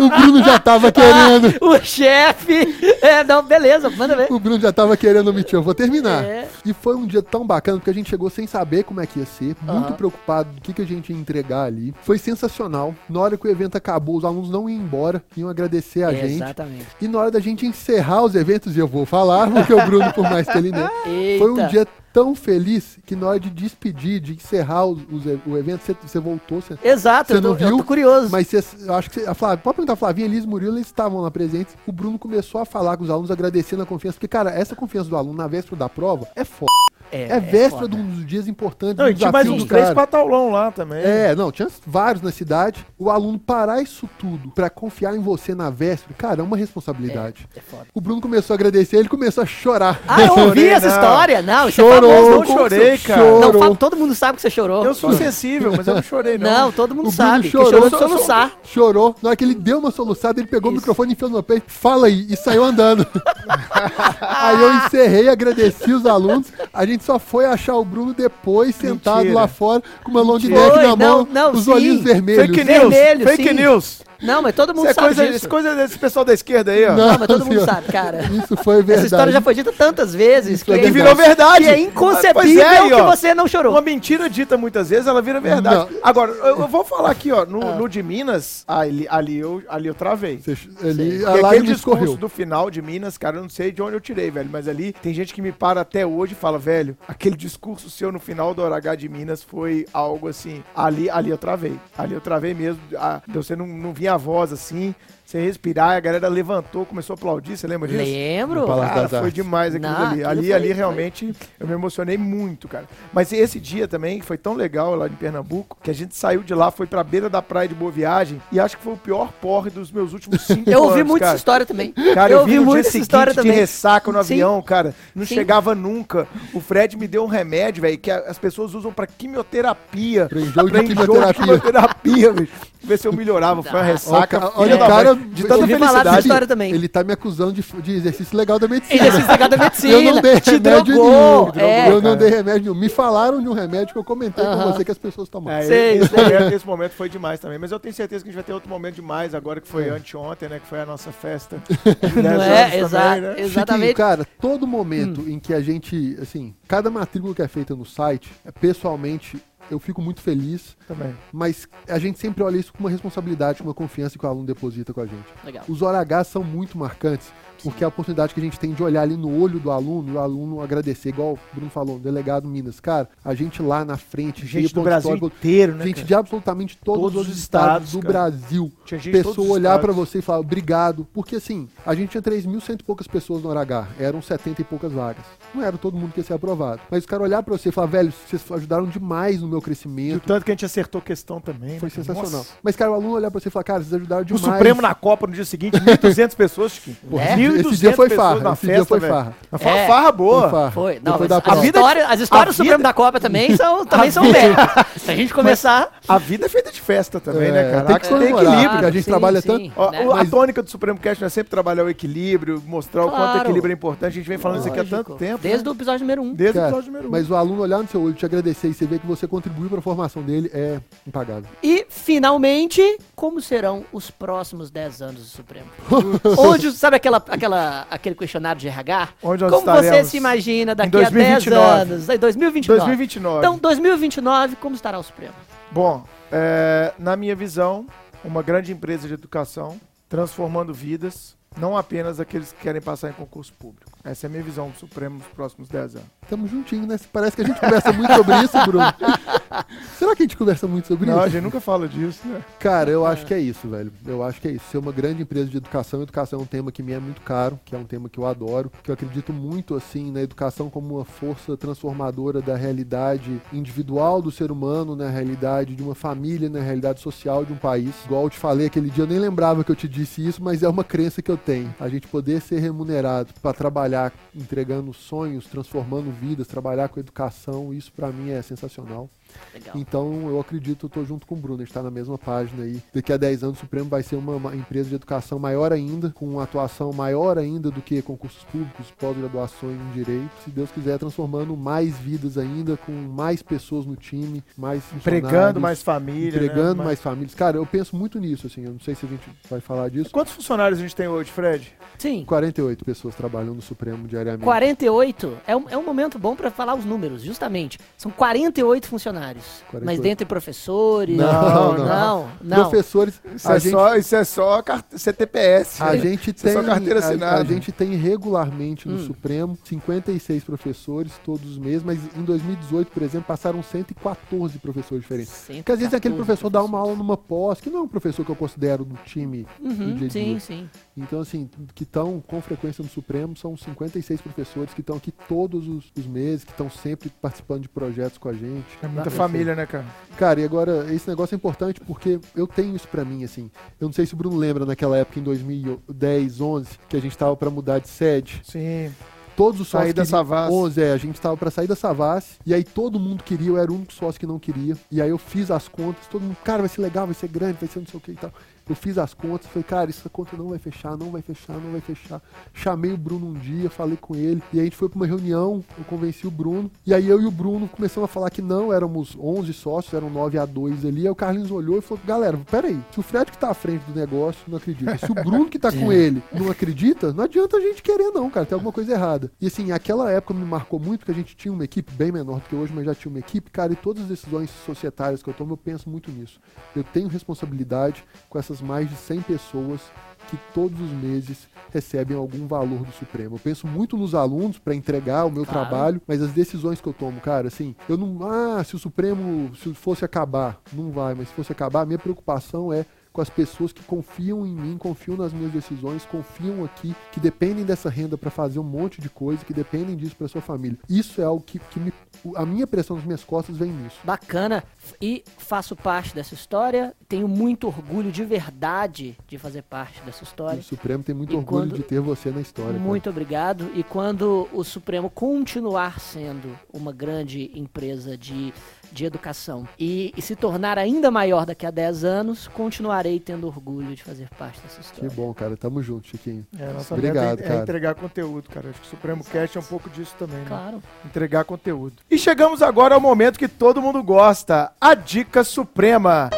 o Bruno já tava querendo. O chefe. É, não, beleza, manda ver. O Bruno já tava querendo omitir, eu vou terminar. É. E foi um dia tão bacana, porque a gente chegou sem saber como é que ia ser, muito Aham. preocupado do que, que a gente ia entregar ali. Foi sensacional. Na hora que o evento acabou, os alunos não iam embora, iam agradecer a gente. Exatamente. E na hora da gente encerrar os eventos, e eu vou falar, porque o Bruno, por mais que ele não. Foi um dia tão feliz que na hora de despedir, de encerrar os- os o evento, você, você voltou, você Exato, Você eu tô, não eu viu? tô curioso. Mas você, eu acho que você, a Flávia, pode perguntar a Flavinha, Elis Murilo, eles estavam lá presentes. O Bruno começou a falar com os alunos, agradecendo a confiança. Porque, cara, essa confiança do aluno na véspera da prova é foda. É, véspera de foda. um dos dias importantes Não, e tinha mais uns três pataulão lá também. É, não, tinha vários na cidade. O aluno parar isso tudo pra confiar em você na véspera, cara, é uma responsabilidade. É foda. O Bruno começou a agradecer, ele começou a chorar. Ah, eu ouvi essa não. história. Não, isso Chorou, é famoso. não chorei, cara. Não, Chorou. fa- todo mundo sabe que você chorou. Eu sou sensível, mas eu não chorei, não. Não, todo mundo O Bruno sabe. que chorou. chorou de soluçar. Chorou. Na hora que ele deu uma soluçada, ele pegou o Isso. microfone, enfiou no meu peito, fala aí, e saiu andando. aí eu encerrei, agradeci os alunos. A gente só foi achar o Bruno depois, sentado Mentira. lá fora, com uma long neck na mão, não, não, os sim. olhinhos vermelhos. Fake news, Vermelho, fake sim. news. Não, mas todo mundo Isso é sabe coisa, disso. isso é coisa desse pessoal da esquerda aí, ó. Não, mas todo mundo sabe, cara. Isso foi verdade. Essa história já foi dita tantas vezes que, é E virou verdade. que é inconcebível é, aí, que você não chorou. Uma mentira dita muitas vezes, ela vira verdade. Não. Agora, eu, eu vou falar aqui, ó, no, Ah. no de Minas, ali, ali, eu, ali eu travei. Você- ali, a aquele discurso escorreu. do final de Minas, cara, eu não sei de onde eu tirei, velho, mas ali tem gente que me para até hoje e fala, velho, aquele discurso seu no final do Hora H de Minas foi algo assim, ali, ali eu travei, ali eu travei mesmo, a, você não, não vinha a voz assim, você respirar, a galera levantou, começou a aplaudir, você lembra disso? Lembro. Cara, das foi demais aquilo Não, ali. aquilo Ali, foi- ali foi- realmente eu me emocionei muito, cara. Mas esse dia também que foi tão legal lá em Pernambuco, que a gente saiu de lá, foi pra beira da praia de Boa Viagem, e acho que foi o pior porre dos meus últimos cinco Eu ouvi anos, muito cara. essa história também. Cara, eu eu, ouvi muito dia essa seguinte história de também. ressaca no Sim. avião, cara. Não Sim. chegava nunca. O Fred me deu um remédio, velho, que as pessoas usam pra quimioterapia. Pra enjoo de de quimioterapia. quimioterapia, velho. Ver se eu melhorava. Foi uma Ah. ressaca. Olha, olha o cara- de tanta felicidade. história também. Ele tá me acusando de, de exercício legal da medicina. Exercício legal da medicina. Eu não dei te remédio drogou. nenhum. É. eu não cara. dei remédio nenhum. Me falaram de um remédio que eu comentei Aham. com você que as pessoas tomaram. É, Sei, esse, sei. Momento, esse momento foi demais também. Mas eu tenho certeza que a gente vai ter outro momento demais agora, que foi É. anteontem, né? Que foi a nossa festa. Não é? Exa- né? Chiquinho, exatamente. cara, todo momento em que a gente, assim, cada matrícula que é feita no site, é, pessoalmente, eu fico muito feliz, Também. mas a gente sempre olha isso com uma responsabilidade, com uma confiança que o aluno deposita com a gente. Legal. Os hora H são muito marcantes, porque é a oportunidade que a gente tem de olhar ali no olho do aluno o aluno agradecer, igual o Bruno falou, o delegado Minas. Cara, a gente lá na frente, Gente do Brasil histórico, inteiro, né? gente cara? de absolutamente todos, Todos os os estados, estados, do cara. Brasil. Tinha gente Pessoa olhar pra estados. você e falar obrigado, porque assim, a gente tinha 3.100 e poucas pessoas no H, eram 70 e poucas vagas. Não era todo mundo que ia ser aprovado. Mas o cara olhar pra você e falar, velho, vocês ajudaram demais no meu E o crescimento. tanto que a gente acertou questão também. Foi né, sensacional. Nossa. Mas, cara, o aluno olhar pra você e falar, cara, vocês ajudaram O demais. Supremo na Copa no dia seguinte, 1.200 pessoas, Chiquinho. É? 1.200 Esse dia foi farra. na Esse festa, dia foi farra. Foi uma É. farra boa. Foi farra. Foi. Não, da a vida- história- as histórias do a Supremo da Copa também são, também a são vida- bem. Se a gente começar. A vida é feita de festa também, É, né, cara? tem que ter equilíbrio. porque a gente sim, trabalha sim, tanto. Ó, né? A tônica do Supremo Cast não é sempre trabalhar o equilíbrio, mostrar o quanto Claro. o equilíbrio é importante. A gente vem falando isso aqui há Lógico. tanto tempo. Desde né? o episódio número 1. Desde o episódio número um. Mas o aluno olhar no seu olho, te agradecer e você ver que você contribuiu pra formação dele é impagável. E, finalmente, como serão os próximos 10 anos do Supremo? Onde, sabe aquela, aquela, aquele questionário de RH? Onde nós como você se imagina daqui a 10 2029. anos? Em 2029. 2029. Então, 2029, como estará o Supremo? Bom, é, na minha visão, uma grande empresa de educação transformando vidas, não apenas aqueles que querem passar em concurso público. Essa é a minha visão do Supremo nos próximos 10 anos. Tamo juntinho, né? Parece que a gente conversa muito sobre isso, Bruno. Será que a gente conversa muito sobre Não, a isso? gente nunca fala disso, né? Cara, eu acho que é isso, velho. Eu acho que é isso. Ser uma grande empresa de educação, educação é um tema que me é muito caro, que é um tema que eu adoro, que eu acredito muito, assim, na educação como uma força transformadora da realidade individual do ser humano, na realidade de uma família, na realidade social de um país. Igual eu te falei aquele dia, eu nem lembrava que eu te disse isso, mas é uma crença que eu tenho. A gente poder ser remunerado para trabalhar entregando sonhos, transformando vidas, trabalhar com educação, isso pra mim é sensacional. Legal. Então eu acredito, eu tô junto com o Bruno, a gente tá na mesma página aí. Daqui a 10 anos o Supremo vai ser uma, uma empresa de educação maior ainda, com uma atuação maior ainda do que concursos públicos, pós-graduação em direito. Se Deus quiser, transformando mais vidas ainda, com mais pessoas no time, mais Empregando funcionários, mais família. empregando né? mais famílias. Cara, eu penso muito nisso, assim, eu não sei se a gente vai falar disso. Quantos funcionários a gente tem hoje, Fred? Sim. 48 pessoas trabalham no Supremo diariamente. 48 é um, é um momento bom para falar os números, justamente. São 48 funcionários. 48. Mas dentre professores. Não, não. não. não. Professores, Isso, a é, gente só, isso é só CTPS. A né? gente Isso é tem, só carteira a- a, assinada. gente tem regularmente no Hum. Supremo 56 professores todos os meses, mas em 2018, por exemplo, passaram 114 professores diferentes. Porque às vezes aquele 114 professor dá uma aula numa pós, que não é um professor que eu considero do time do Uhum, dia a sim, dia. sim. Então, assim, que estão com frequência no Supremo são 56 professores que estão aqui todos os, os meses, que estão sempre participando de projetos com a gente. É muita Assim, família, né, cara? Cara, e agora, esse negócio é importante porque eu tenho isso pra mim, assim. Eu não sei se o Bruno lembra naquela época, em 2010, 11, que a gente tava pra mudar de sede. Sim. Todos os Sair sócios da queriam- Savassi. 11, é, a gente tava pra sair da Savassi, e aí todo mundo queria, eu era o único sócio que não queria. E aí eu fiz as contas, todo mundo, cara, vai ser legal, vai ser grande, vai ser não sei o que e tal. Eu fiz as contas, falei, cara, essa conta não vai fechar, não vai fechar, não vai fechar. Chamei o Bruno um dia, falei com ele, e a gente foi pra uma reunião, eu convenci o Bruno, e aí eu e o Bruno começamos a falar que não, éramos 11 sócios, eram 9 a 2 ali, aí o Carlinhos olhou e falou, galera, peraí, se o Fred que tá à frente do negócio não acredita, se o Bruno que tá com ele não acredita, não adianta a gente querer não, cara, tem alguma coisa errada. E assim, aquela época me marcou muito, porque a gente tinha uma equipe bem menor do que hoje, mas já tinha uma equipe, cara, e todas as decisões societárias que eu tomo, eu penso muito nisso. Eu tenho responsabilidade com essas mais de 100 pessoas que todos os meses recebem algum valor do Supremo. Eu penso muito nos alunos para entregar o meu Claro. trabalho, mas as decisões que eu tomo, cara, assim, eu não, ah, se o Supremo se fosse acabar, não vai, mas se fosse acabar, a minha preocupação é com as pessoas que confiam em mim, confiam nas minhas decisões, confiam aqui, que dependem dessa renda para fazer um monte de coisa, que dependem disso para sua família. Isso é algo que, que me, a minha pressão nas minhas costas vem nisso. Bacana. E faço parte dessa história. Tenho muito orgulho de verdade de fazer parte dessa O história. Supremo tem muito E orgulho quando- de ter você na história. cara. Muito obrigado. E quando o Supremo continuar sendo uma grande empresa de, de educação e, e se tornar ainda maior daqui a 10 anos, continuarei tendo orgulho de fazer parte dessa Que história. bom, cara. Tamo junto, Chiquinho. É, nossa Obrigado, meta é, é cara. entregar conteúdo, cara. Acho que o Supremo Cast é um pouco disso também, né? Claro. Entregar conteúdo. E chegamos agora ao momento que todo mundo gosta, a dica suprema.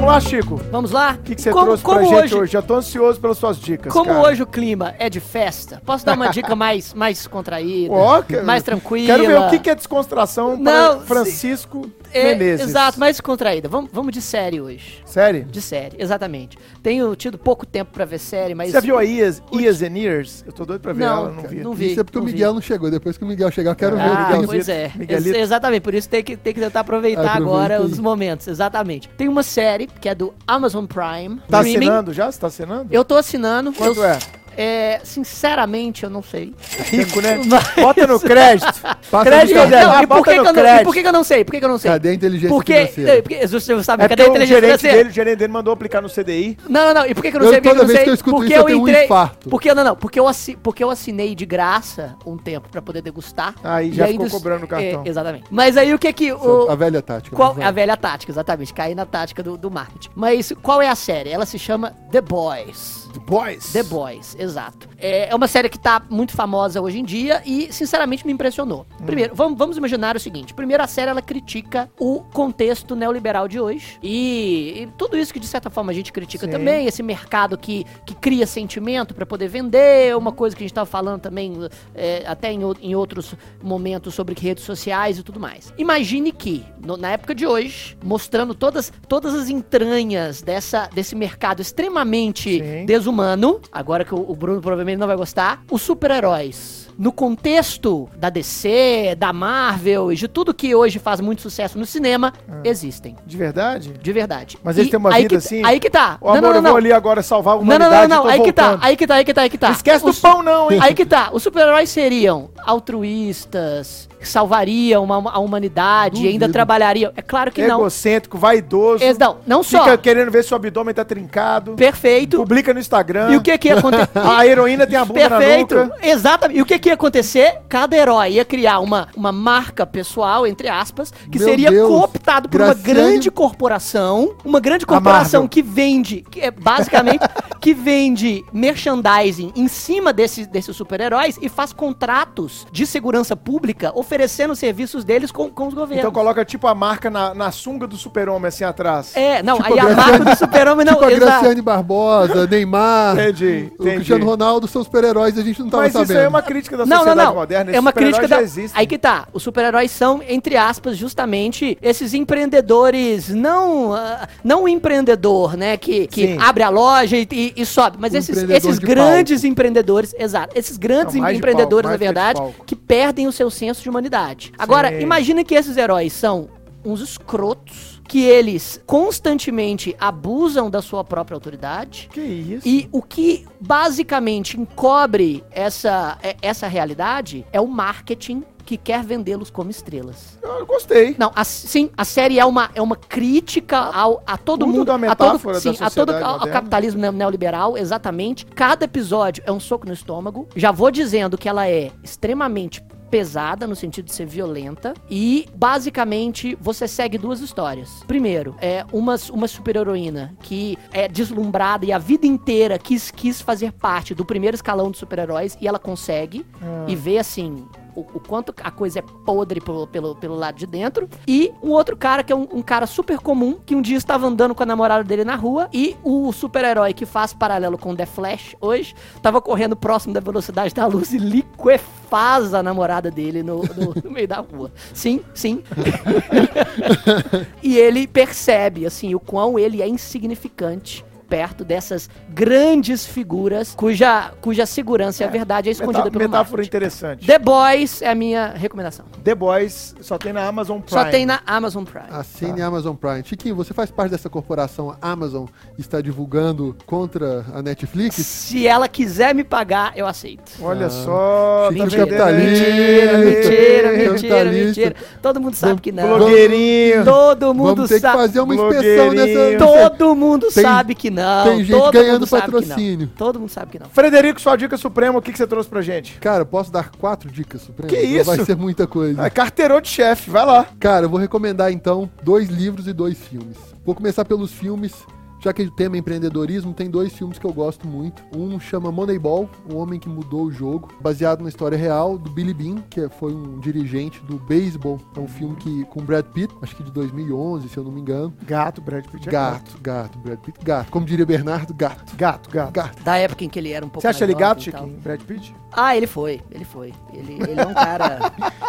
Vamos lá, Chico. O Vamos lá? que, que você como, trouxe como pra gente hoje, hoje? Já tô ansioso pelas suas dicas, Como cara. hoje o clima é de festa, posso dar uma dica mais, mais contraída, que- mais tranquila? Quero ver o que, que é descontração para Não, Francisco É, Menezes. Exato, mais contraída. Vamos, vamos de série hoje. Sério? De série, exatamente. Tenho tido pouco tempo pra ver série, mas. Você viu a Ias, Ias and Ears? Eu tô doido pra ver Não, ela, não vi. não vi. Isso é porque o vi. Miguel não chegou. Depois que o Miguel chegar, eu quero ver. Ah, o Miguel. pois é. Miguelito. Ex- exatamente, por isso tem que, tem que tentar aproveitar Aproveita agora aí. os momentos. Exatamente. Tem uma série que é do Amazon Prime. Tá streaming. assinando já? Você tá assinando? Eu tô assinando. Quanto eu, é? É? Sinceramente, eu não sei. Rico, né? Mas- Bota no crédito. Crédito, no. Não, e por que, no que eu não, e por que que eu não sei? Por que que eu não sei? Cadê a inteligência Porque, financeira? é, porque você sabe, É cadê a o inteligência gerente, financeira? dele, o gerente dele mandou aplicar no CDI. Não, não, não. E por que, que eu não Eu, sei? Toda eu não vez sei? que eu escuto porque isso, eu tenho um infarto. Porque, não, não. Porque eu, assi, porque eu assinei de graça um tempo pra poder degustar. Aí já ficou cobrando o cartão. É, exatamente. Mas aí o que que... O, A velha tática. qual, vai. a velha tática, exatamente. Cair na tática do, do marketing. Mas qual é a série? Ela se chama The Boys. The Boys. The Boys, exato. É é uma série que tá muito famosa hoje em dia e, sinceramente, me impressionou. Hum. Primeiro, vamos, vamos imaginar o seguinte. Primeiro, a série, ela critica o contexto neoliberal de hoje e, e tudo isso que, de certa forma, a gente critica Sim. também. Esse mercado que, que cria sentimento pra poder vender. Uma coisa que a gente tava falando também, é, até em, em outros momentos, sobre redes sociais e tudo mais. Imagine que, no- na época de hoje, mostrando todas, todas as entranhas dessa, desse mercado extremamente Sim. Desumano, agora que o Bruno provavelmente não vai gostar, os super-heróis. No contexto da DC, da Marvel e de tudo que hoje faz muito sucesso no cinema, existem. De verdade? De verdade. Mas eles têm uma vida que, assim? Aí que tá. Ô, amor, não, eu não, vou não. ali agora salvar a Não, não, humanidade não, não, tô aí que tá, voltando. aí que tá, aí que tá, aí que tá. Não esquece Os- do pão não, hein? Aí que tá, os super-heróis seriam altruístas, salvariam uma- a humanidade e ainda Duvido. trabalhariam. É claro que não. Egocêntrico, vaidoso. Ex- Não, não só. Fica querendo ver se o abdômen tá trincado. Perfeito. Publica no Instagram. E o que que ia acontecer? A heroína tem a bunda Perfeito, na nuca. exatamente. E o que, que ia acontecer? Cada herói ia criar uma, uma marca pessoal, entre aspas, que Meu seria Deus. cooptado por uma Graciane- grande corporação, uma grande corporação que vende, que é basicamente, que vende merchandising em cima desses, desses super-heróis e faz contratos de segurança pública oferecendo os serviços deles com, com os governos. Então coloca tipo a marca na, na sunga do super-homem assim atrás. É, não, Tipo aí a a marca do super-homem não, tipo a. Graciane Barbosa, Neymar, Entendi, o entendi. Cristiano Ronaldo são super-heróis e a gente não tava Mas sabendo. isso aí é uma crítica da Não, não, sociedade não. moderna. É uma crítica da. Aí que tá. Os super-heróis são, entre aspas, justamente esses empreendedores, não ah, não o empreendedor, né, que, que Sim. abre a loja e, e- e sobe, mas O esses, esses de grandes empreendedores, exato, esses grandes Não, empreendedores, palco, na verdade, palco. que perdem o seu senso de humanidade. Agora, Sim. imagine que esses heróis são uns escrotos que eles constantemente abusam da sua própria autoridade. Que isso? E o que basicamente encobre essa, é- essa realidade é o marketing que quer vendê-los como estrelas. Eu gostei. Não, a- sim, a série é uma, é uma crítica ao, a todo Tudo mundo. da a todo, sim, a todo ao, ao capitalismo neo- neoliberal, exatamente. Cada episódio é um soco no estômago. Já vou dizendo que ela é extremamente pesada no sentido de ser violenta e basicamente você segue duas histórias. Primeiro, é uma, uma super-heroína que é deslumbrada e a vida inteira quis, quis fazer parte do primeiro escalão de super-heróis e ela consegue e vê assim o, o quanto a coisa é podre pelo, pelo, pelo lado de dentro. E um outro cara que é um, um cara super comum, que um dia estava andando com a namorada dele na rua e o super-herói que faz paralelo com The Flash hoje, estava correndo próximo da velocidade da luz e liquefaz a namorada dele no, no- no meio da rua. Sim, sim. e ele percebe, assim, o quão ele é insignificante perto dessas grandes figuras cuja, cuja segurança e a verdade é escondida Metá- pelo metáfora marketing. interessante. The Boys é a minha recomendação. The Boys só tem na Amazon Prime. Só tem na Amazon Prime. Assine a Amazon Prime. Chiquinho, você faz parte dessa corporação Amazon está divulgando contra a Netflix? Se ela quiser me pagar, eu aceito. Olha Ah. só, tá Mentira, vendendo aí. Mentira, mentira, mentira, Capitalista. mentira. Todo mundo sabe que não. Blogueirinho. Todo mundo Vamos ter que sabe. fazer uma inspeção nessa- Todo mundo Tem- sabe que não. Tem gente Todo ganhando mundo sabe que não. patrocínio. Todo mundo sabe que não. Frederico, sua dica suprema, o que, que você trouxe pra gente? Cara, posso dar quatro dicas supremas? Que Não isso? Vai ser muita coisa. Ah, carteirão de chefe, vai lá. Cara, eu vou recomendar então dois livros e dois filmes. Vou começar pelos filmes. Já que o tema é empreendedorismo, tem dois filmes que eu gosto muito. Um chama Moneyball, O Homem que Mudou o Jogo, baseado na história real do Billy Bean, que foi um dirigente do beisebol. É um filme que com Brad Pitt, acho que de 2011, se eu não me engano. Gato, Brad Pitt é Gato, gato, Brad Pitt, gato. Como diria Bernardo, gato. Gato, gato. Gato. Da época em que ele era um pouco Você acha mais ele gato. Chiquinho? Brad Pitt? Ah, ele foi. Ele foi. Ele, ele é um cara.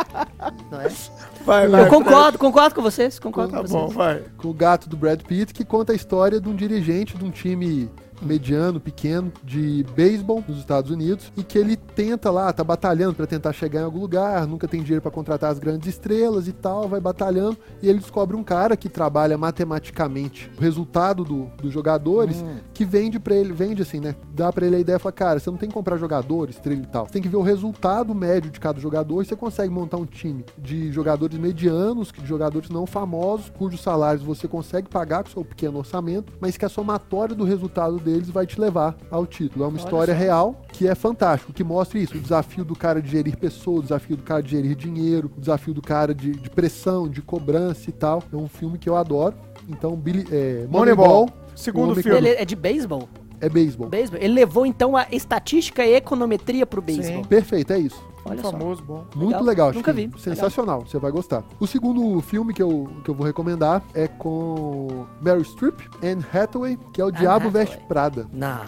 não é? Vai, Eu concordo, concordo com vocês. Concordo Tá com bom, vocês. vai. com o gato do Brad Pitt, que conta a história de um dirigente de um time mediano, pequeno, de beisebol nos Estados Unidos, e que ele tenta lá, tá batalhando para tentar chegar em algum lugar, nunca tem dinheiro para contratar as grandes estrelas e tal, vai batalhando, e ele descobre um cara que trabalha matematicamente o resultado do- dos jogadores, que vende para ele, vende assim, né? Dá para ele a ideia, fala, cara, você não tem que comprar jogador, estrela e tal, você tem que ver o resultado médio de cada jogador, e você consegue montar um time de jogadores medianos, de jogadores não famosos, cujos salários você consegue pagar com seu pequeno orçamento, mas que a somatória do resultado deles vai te levar ao título. É uma Olha história só. real que é fantástico, que mostra isso, o desafio do cara de gerir pessoas, o desafio do cara de gerir dinheiro, o desafio do cara de, de pressão, de cobrança e tal. É um filme que eu adoro. Então, Billy, é, Moneyball. Moneyball Segundo filme. Ele é de beisebol? é beisebol. Beisebol. Ele levou então a estatística e econometria pro beisebol. Perfeito, é isso. Olha só. famoso, bom. Muito Legal. legal, Nunca vi. Sensacional, você vai gostar. O segundo filme que eu, que eu vou recomendar é com Meryl Streep, Anne Hathaway, que é o Diabo Hathaway. Veste Prada. Não.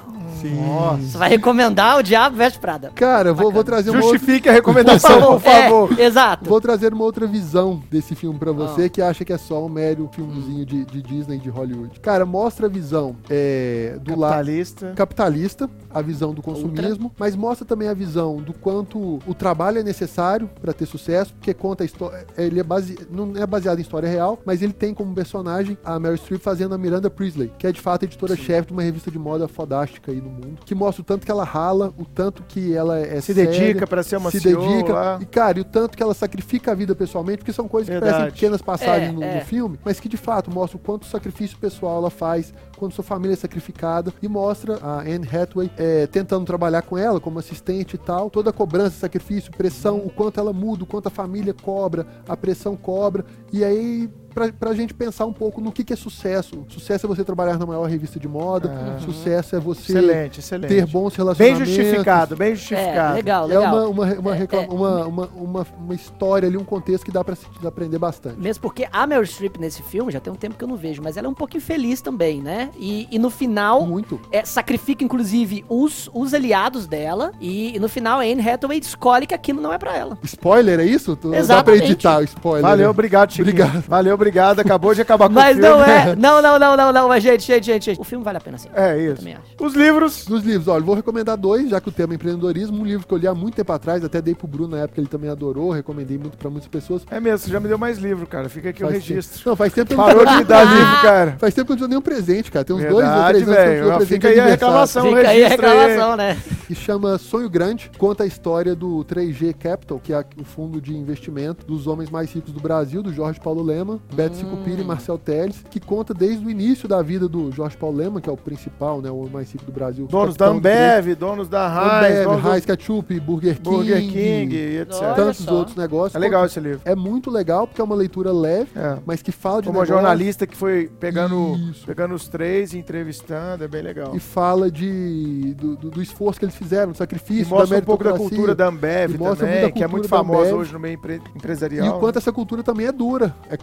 Nossa. Você vai recomendar o Diabo Veste Prada. Cara, eu vou, vou trazer uma outra, Justifique a recomendação, por favor. É, exato. vou trazer uma outra visão desse filme pra Ah. você que acha que é só um mero filmezinho de, de Disney de Hollywood. Cara, mostra a visão é, do lado Capitalista. capitalista, a visão do consumismo, mas mostra também a visão do quanto o trabalho é necessário para ter sucesso, porque conta a história, ele é base, não é baseado em história real, mas ele tem como personagem a Meryl Streep fazendo a Miranda Priestley, que é de fato editora-chefe de uma revista de moda fodástica aí no mundo, que mostra o tanto que ela rala, o tanto que ela é Se séria, dedica pra ser uma se CEO dedica lá. e cara, e o tanto que ela sacrifica a vida pessoalmente, porque são coisas que Verdade. parecem pequenas passagens É, no, é. no filme, mas que de fato mostra o quanto sacrifício pessoal ela faz, quanto sua família é sacrificada e mostra a Anne Hathaway é, tentando trabalhar com ela como assistente e tal, toda a cobrança, sacrifício, pressão, o quanto ela muda, o quanto a família cobra, a pressão cobra, e aí pra, pra gente pensar um pouco no que, que é sucesso. Sucesso é você trabalhar na maior revista de moda, Uhum. sucesso é você Excelente, excelente. ter bons Bem relacionamentos. justificado, bem É, justificado. legal, É legal. uma, uma, uma, É, é. uma, uma, uma, uma história ali, um contexto que dá pra se aprender bastante. Mesmo porque a Meryl Streep nesse filme, já tem um tempo que eu não vejo, mas ela é um pouco infeliz também, né? E, e no final, Muito. é, sacrifica inclusive os, os aliados dela, e, e no final a Anne Hathaway escolhe que aquilo não é pra ela. Spoiler, é isso? Tu- Dá pra Exatamente. editar o spoiler. Valeu, né? obrigado, Chiquinho. Obrigado. Valeu, obrigado. Acabou de acabar com Mas o filme. não é. Não, não, não, não, não. Mas, gente, gente, gente, gente. O filme vale a pena sim. É Eu isso. também acho. Os livros. Dos livros, olha, eu vou recomendar dois, já que o tema é empreendedorismo. Um livro que eu li há muito tempo atrás, até dei pro Bruno na época, ele também adorou, recomendei muito pra muitas pessoas. É mesmo, você já me deu mais livro, cara. Fica aqui o Faz registro. tempo- Não, faz tempo que eu não Parou de me dar livro, cara. Faz tempo que eu não te dou nenhum presente, cara. Tem uns dois ou Verdade, três anos que eu não presente Fica aí a reclamação, o Fica aí a reclamação, né? que chama Sonho Grande, conta a história do 3G Capital, que é o fundo de investimento dos homens mais ricos do Brasil, do Jorge Paulo Lema, Beto Sicupira e Marcel Teles, que conta desde o início da vida do Jorge Paulo Lema, que é o principal, né, o homem mais rico do Brasil. Donos da capitão do 3G. Ambev, donos da Heinz, Ambev, donos Heinz, Ketchup, Burger King, Burger King e etc. Tantos outros negócios. É legal esse livro. É muito legal, porque é uma leitura leve, É. mas que fala de Como uma negócio jornalista que foi pegando, Isso. pegando os três e entrevistando, é bem legal. e fala de, do, do- do esforço que eles fizeram, do E sacrifício, mostra da um pouco da cultura da Ambev E mostra também, que é muito famosa Ambev. hoje no meio empre- E empresarial. o quanto né? essa cultura também é dura, é É,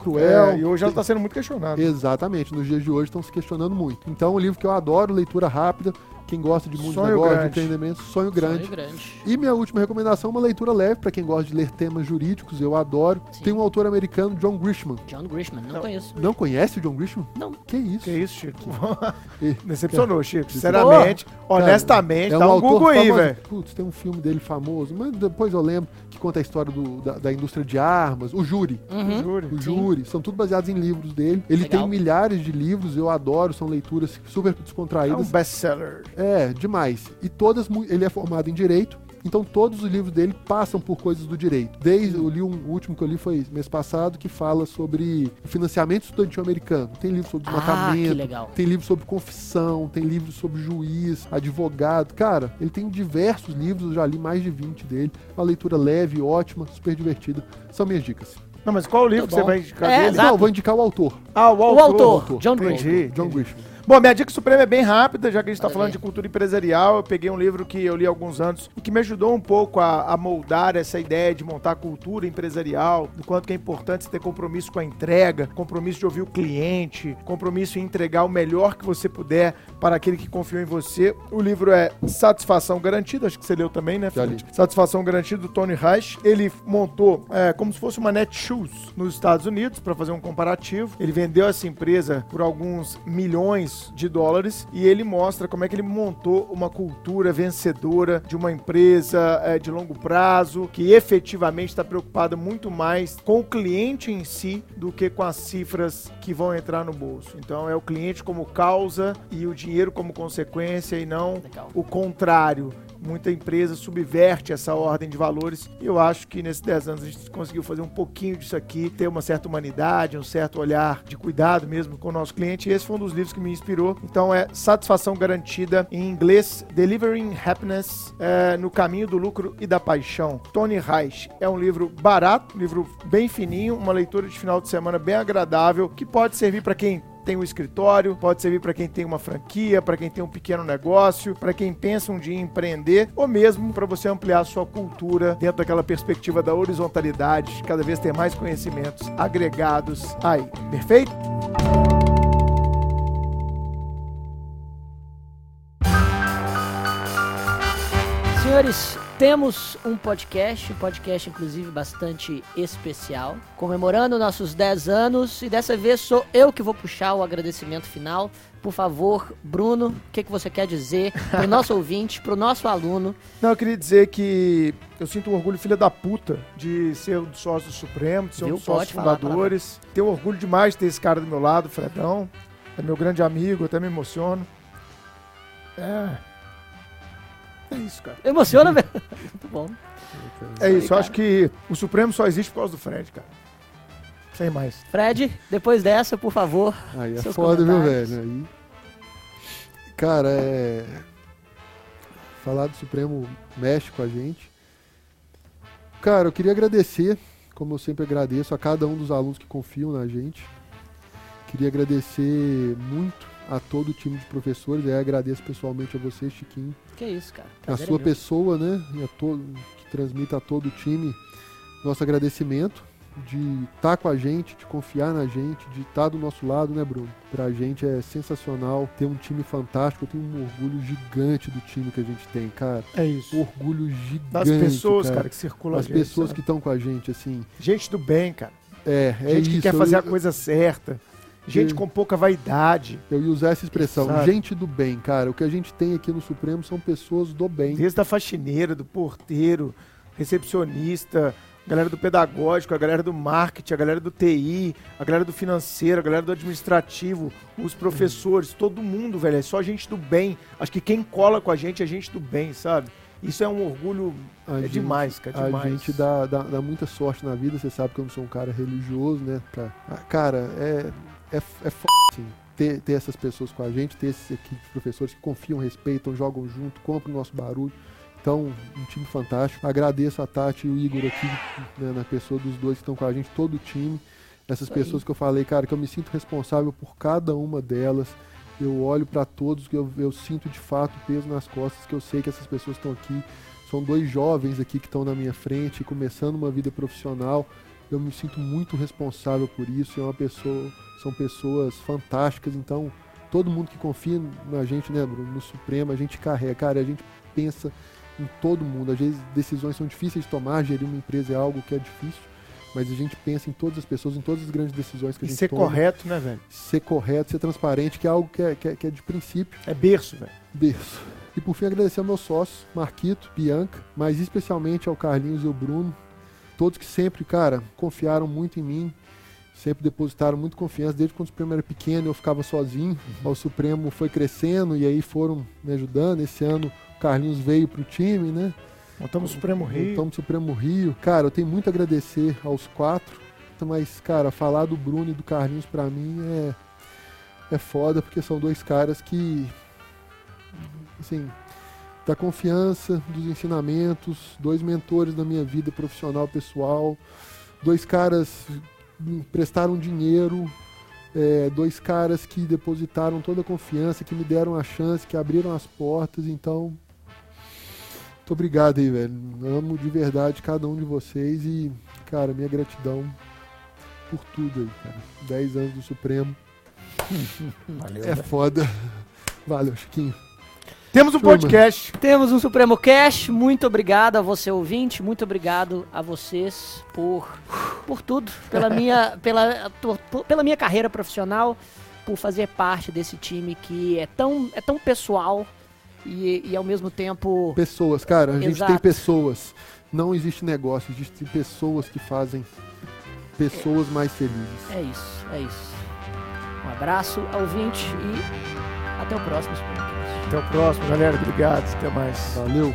cruel. e hoje ela está sendo muito questionada. Exatamente, nos dias de hoje estão se questionando muito. Então, é um livro que eu adoro, leitura rápida. Quem gosta de mundo de Sonho negócio, de empreendimento, sonho grande. Sonho grande. E minha última recomendação é uma leitura leve para quem gosta de ler temas jurídicos, eu adoro. Sim. Tem um autor americano, John Grisham. John Grishman, não, Não. conheço. Não conhece o John Grisham? Não. Que isso? Que isso, Chico? Ih, Decepcionou, Chico. Sinceramente, honestamente, é dá um autor Google aí, famoso. velho. Putz, tem um filme dele famoso, mas depois eu lembro conta a história do- da, da indústria de armas, o Júri. Uhum. O Sim. Júri, são tudo baseados em livros dele. Ele Legal. tem milhares de livros, eu adoro, são leituras super É um descontraídas. best-seller. É, demais. E todas, ele é formado em direito, então todos os livros dele passam por coisas do direito. Desde, eu li um, o último que eu li foi mês passado, que fala sobre o financiamento estudantil americano. Tem livro sobre Ah, desmatamento, legal. tem livro sobre confissão, tem livro sobre juiz, advogado. Cara, ele tem diversos livros, eu já li mais de 20 dele. Uma leitura leve, ótima, super divertida. São minhas dicas. Não, mas qual o livro Tá que você vai indicar É, dele? exato. Não, eu vou indicar o autor. Ah, o O autor. autor, John. Grisham. John. Grisham. Bom, minha dica suprema é bem rápida, já que a gente está falando de cultura empresarial. Eu peguei um livro que eu li há alguns anos e que me ajudou um pouco a, a moldar essa ideia de montar cultura empresarial, do quanto que é importante você ter compromisso com a entrega, compromisso de ouvir o cliente, compromisso em entregar o melhor que você puder para aquele que confiou em você. O livro é Satisfação Garantida, acho que você leu também, né, Já Fred? Satisfação Garantida, do Tony Reich. Ele montou é, como se fosse uma Netshoes nos Estados Unidos, para fazer um comparativo. Ele vendeu essa empresa por alguns milhões de dólares e ele mostra como é que ele montou uma cultura vencedora de uma empresa é, de longo prazo, que efetivamente está preocupada muito mais com o cliente em si do que com as cifras que vão entrar no bolso. Então é o cliente como causa e o dinheiro como consequência e não Legal. o contrário. Muita empresa subverte essa ordem de valores. E eu acho que nesses 10 anos a gente conseguiu fazer um pouquinho disso aqui, ter uma certa humanidade, um certo olhar de cuidado mesmo com o nosso cliente. E esse foi um dos livros que me inspirou. Então é Satisfação Garantida, em inglês, Delivering Happiness é, no Caminho do Lucro e da Paixão. Tony Reich. É um livro barato, um livro bem fininho, uma leitura de final de semana bem agradável, que pode servir para quem tem um escritório, pode servir para quem tem uma franquia, para quem tem um pequeno negócio, para quem pensa um dia em empreender, ou mesmo para você ampliar a sua cultura dentro daquela perspectiva da horizontalidade, de cada vez ter mais conhecimentos agregados aí. Perfeito? Senhores, temos um podcast, um podcast inclusive bastante especial, comemorando nossos 10 anos e dessa vez sou eu que vou puxar o agradecimento final. Por favor, Bruno, o que, que você quer dizer pro nosso ouvinte, pro nosso aluno? Não, eu queria dizer que eu sinto um orgulho filha da puta de ser um dos sócios do Supremo, de ser um Viu? dos sócios Pode falar fundadores. Tenho orgulho demais de ter esse cara do meu lado, Fredão. É meu grande amigo, até me emociono. É. É isso, cara. Emociona, velho? Muito bom. É aí, isso, eu acho que o Supremo só existe por causa do Fred, cara. Sem mais. Fred, depois dessa, por favor. Aí é foda, viu, velho? Aí. Cara, é. Falar do Supremo mexe com a gente. Cara, eu queria agradecer, como eu sempre agradeço, a cada um dos alunos que confiam na gente. Queria agradecer muito a todo o time de professores. Aí agradeço pessoalmente a você, Chiquinho. Que isso, cara. a Prazer é sua meu. pessoa, né? E a todo, que transmita a todo o time nosso agradecimento de estar com a gente, de confiar na gente, de estar do nosso lado, né, Bruno? Pra gente é sensacional ter um time fantástico. Eu tenho um orgulho gigante do time que a gente tem, cara. É isso. Orgulho gigante. Das pessoas, cara, cara que circulam As a gente, pessoas sabe? que estão com a gente, assim. Gente do bem, cara. É, é gente isso. que quer eu fazer ia- a coisa certa. Gente com pouca vaidade. Eu ia usar essa expressão, Sabe? gente do bem, cara. O que a gente tem aqui no Supremo são pessoas do bem. Desde a faxineira, do porteiro, recepcionista, a galera do pedagógico, a galera do marketing, a galera do TI, a galera do financeiro, a galera do administrativo, os professores, todo mundo, velho. É só gente do bem. Acho que quem cola com a gente é gente do bem, sabe? Isso é um orgulho. A é gente- demais, cara. A Demais. gente dá, dá, dá muita sorte na vida, você sabe que eu não sou um cara religioso, né? Pra- Ah, cara, é, é, f- é f assim, ter, ter essas pessoas com a gente, ter esses equipes de professores que confiam, respeitam, jogam junto, compram o nosso barulho. Então, um time fantástico. Agradeço a Tati e o Igor aqui, né, na pessoa dos dois que estão com a gente, todo o time. Essas pessoas que eu falei, cara, que eu me sinto responsável por cada uma delas. Eu olho para todos, eu, eu sinto de fato peso nas costas, que eu sei que essas pessoas estão aqui. São dois jovens aqui que estão na minha frente, começando uma vida profissional. Eu me sinto muito responsável por isso. É uma pessoa, são pessoas fantásticas. Então, todo mundo que confia na gente, né, Bruno, no Supremo, a gente carrega, cara, a gente pensa em todo mundo. Às vezes decisões são difíceis de tomar, gerir uma empresa é algo que é difícil, mas a gente pensa em todas as pessoas, em todas as grandes decisões que a E gente ser toma. correto, né, velho? Ser correto, ser transparente, que é algo que é, que é- que é de princípio É berço, velho. berço. E por fim, agradecer ao meu sócio, Marquito, Bianca, mas especialmente ao Carlinhos e ao Bruno, todos que sempre, cara, confiaram muito em mim, sempre depositaram muito confiança. Desde quando o Supremo era pequeno, eu ficava sozinho. O Supremo foi crescendo e aí foram me ajudando. Esse ano, o Carlinhos veio pro time, né? Montamos o Supremo Rio. Montamos o Supremo Rio. Cara, eu tenho muito a agradecer aos quatro, mas, cara, falar do Bruno e do Carlinhos pra mim é, é foda, porque são dois caras que, assim, da confiança, dos ensinamentos, dois mentores na minha vida profissional, pessoal, dois caras me prestaram dinheiro, é, dois caras que depositaram toda a confiança, que me deram a chance, que abriram as portas, então muito obrigado aí, velho. Amo de verdade cada um de vocês e, cara, minha gratidão por tudo aí, cara. 10 anos do Supremo. Valeu, É velho. foda. Valeu, Chiquinho. Temos um Turma. podcast. Temos um Supremo Cash. Muito obrigado a você, ouvinte. Muito obrigado a vocês por, por tudo. Pela minha, pela, por- por- pela minha carreira profissional, por fazer parte desse time que é tão, é tão pessoal e, e ao mesmo tempo. Pessoas, cara, a gente Exato. tem pessoas. Não existe negócio, existem pessoas que fazem pessoas mais felizes. É isso, é isso. Um abraço, ouvinte, e até o próximo. Até o próximo, galera. Obrigado. Até mais. Valeu.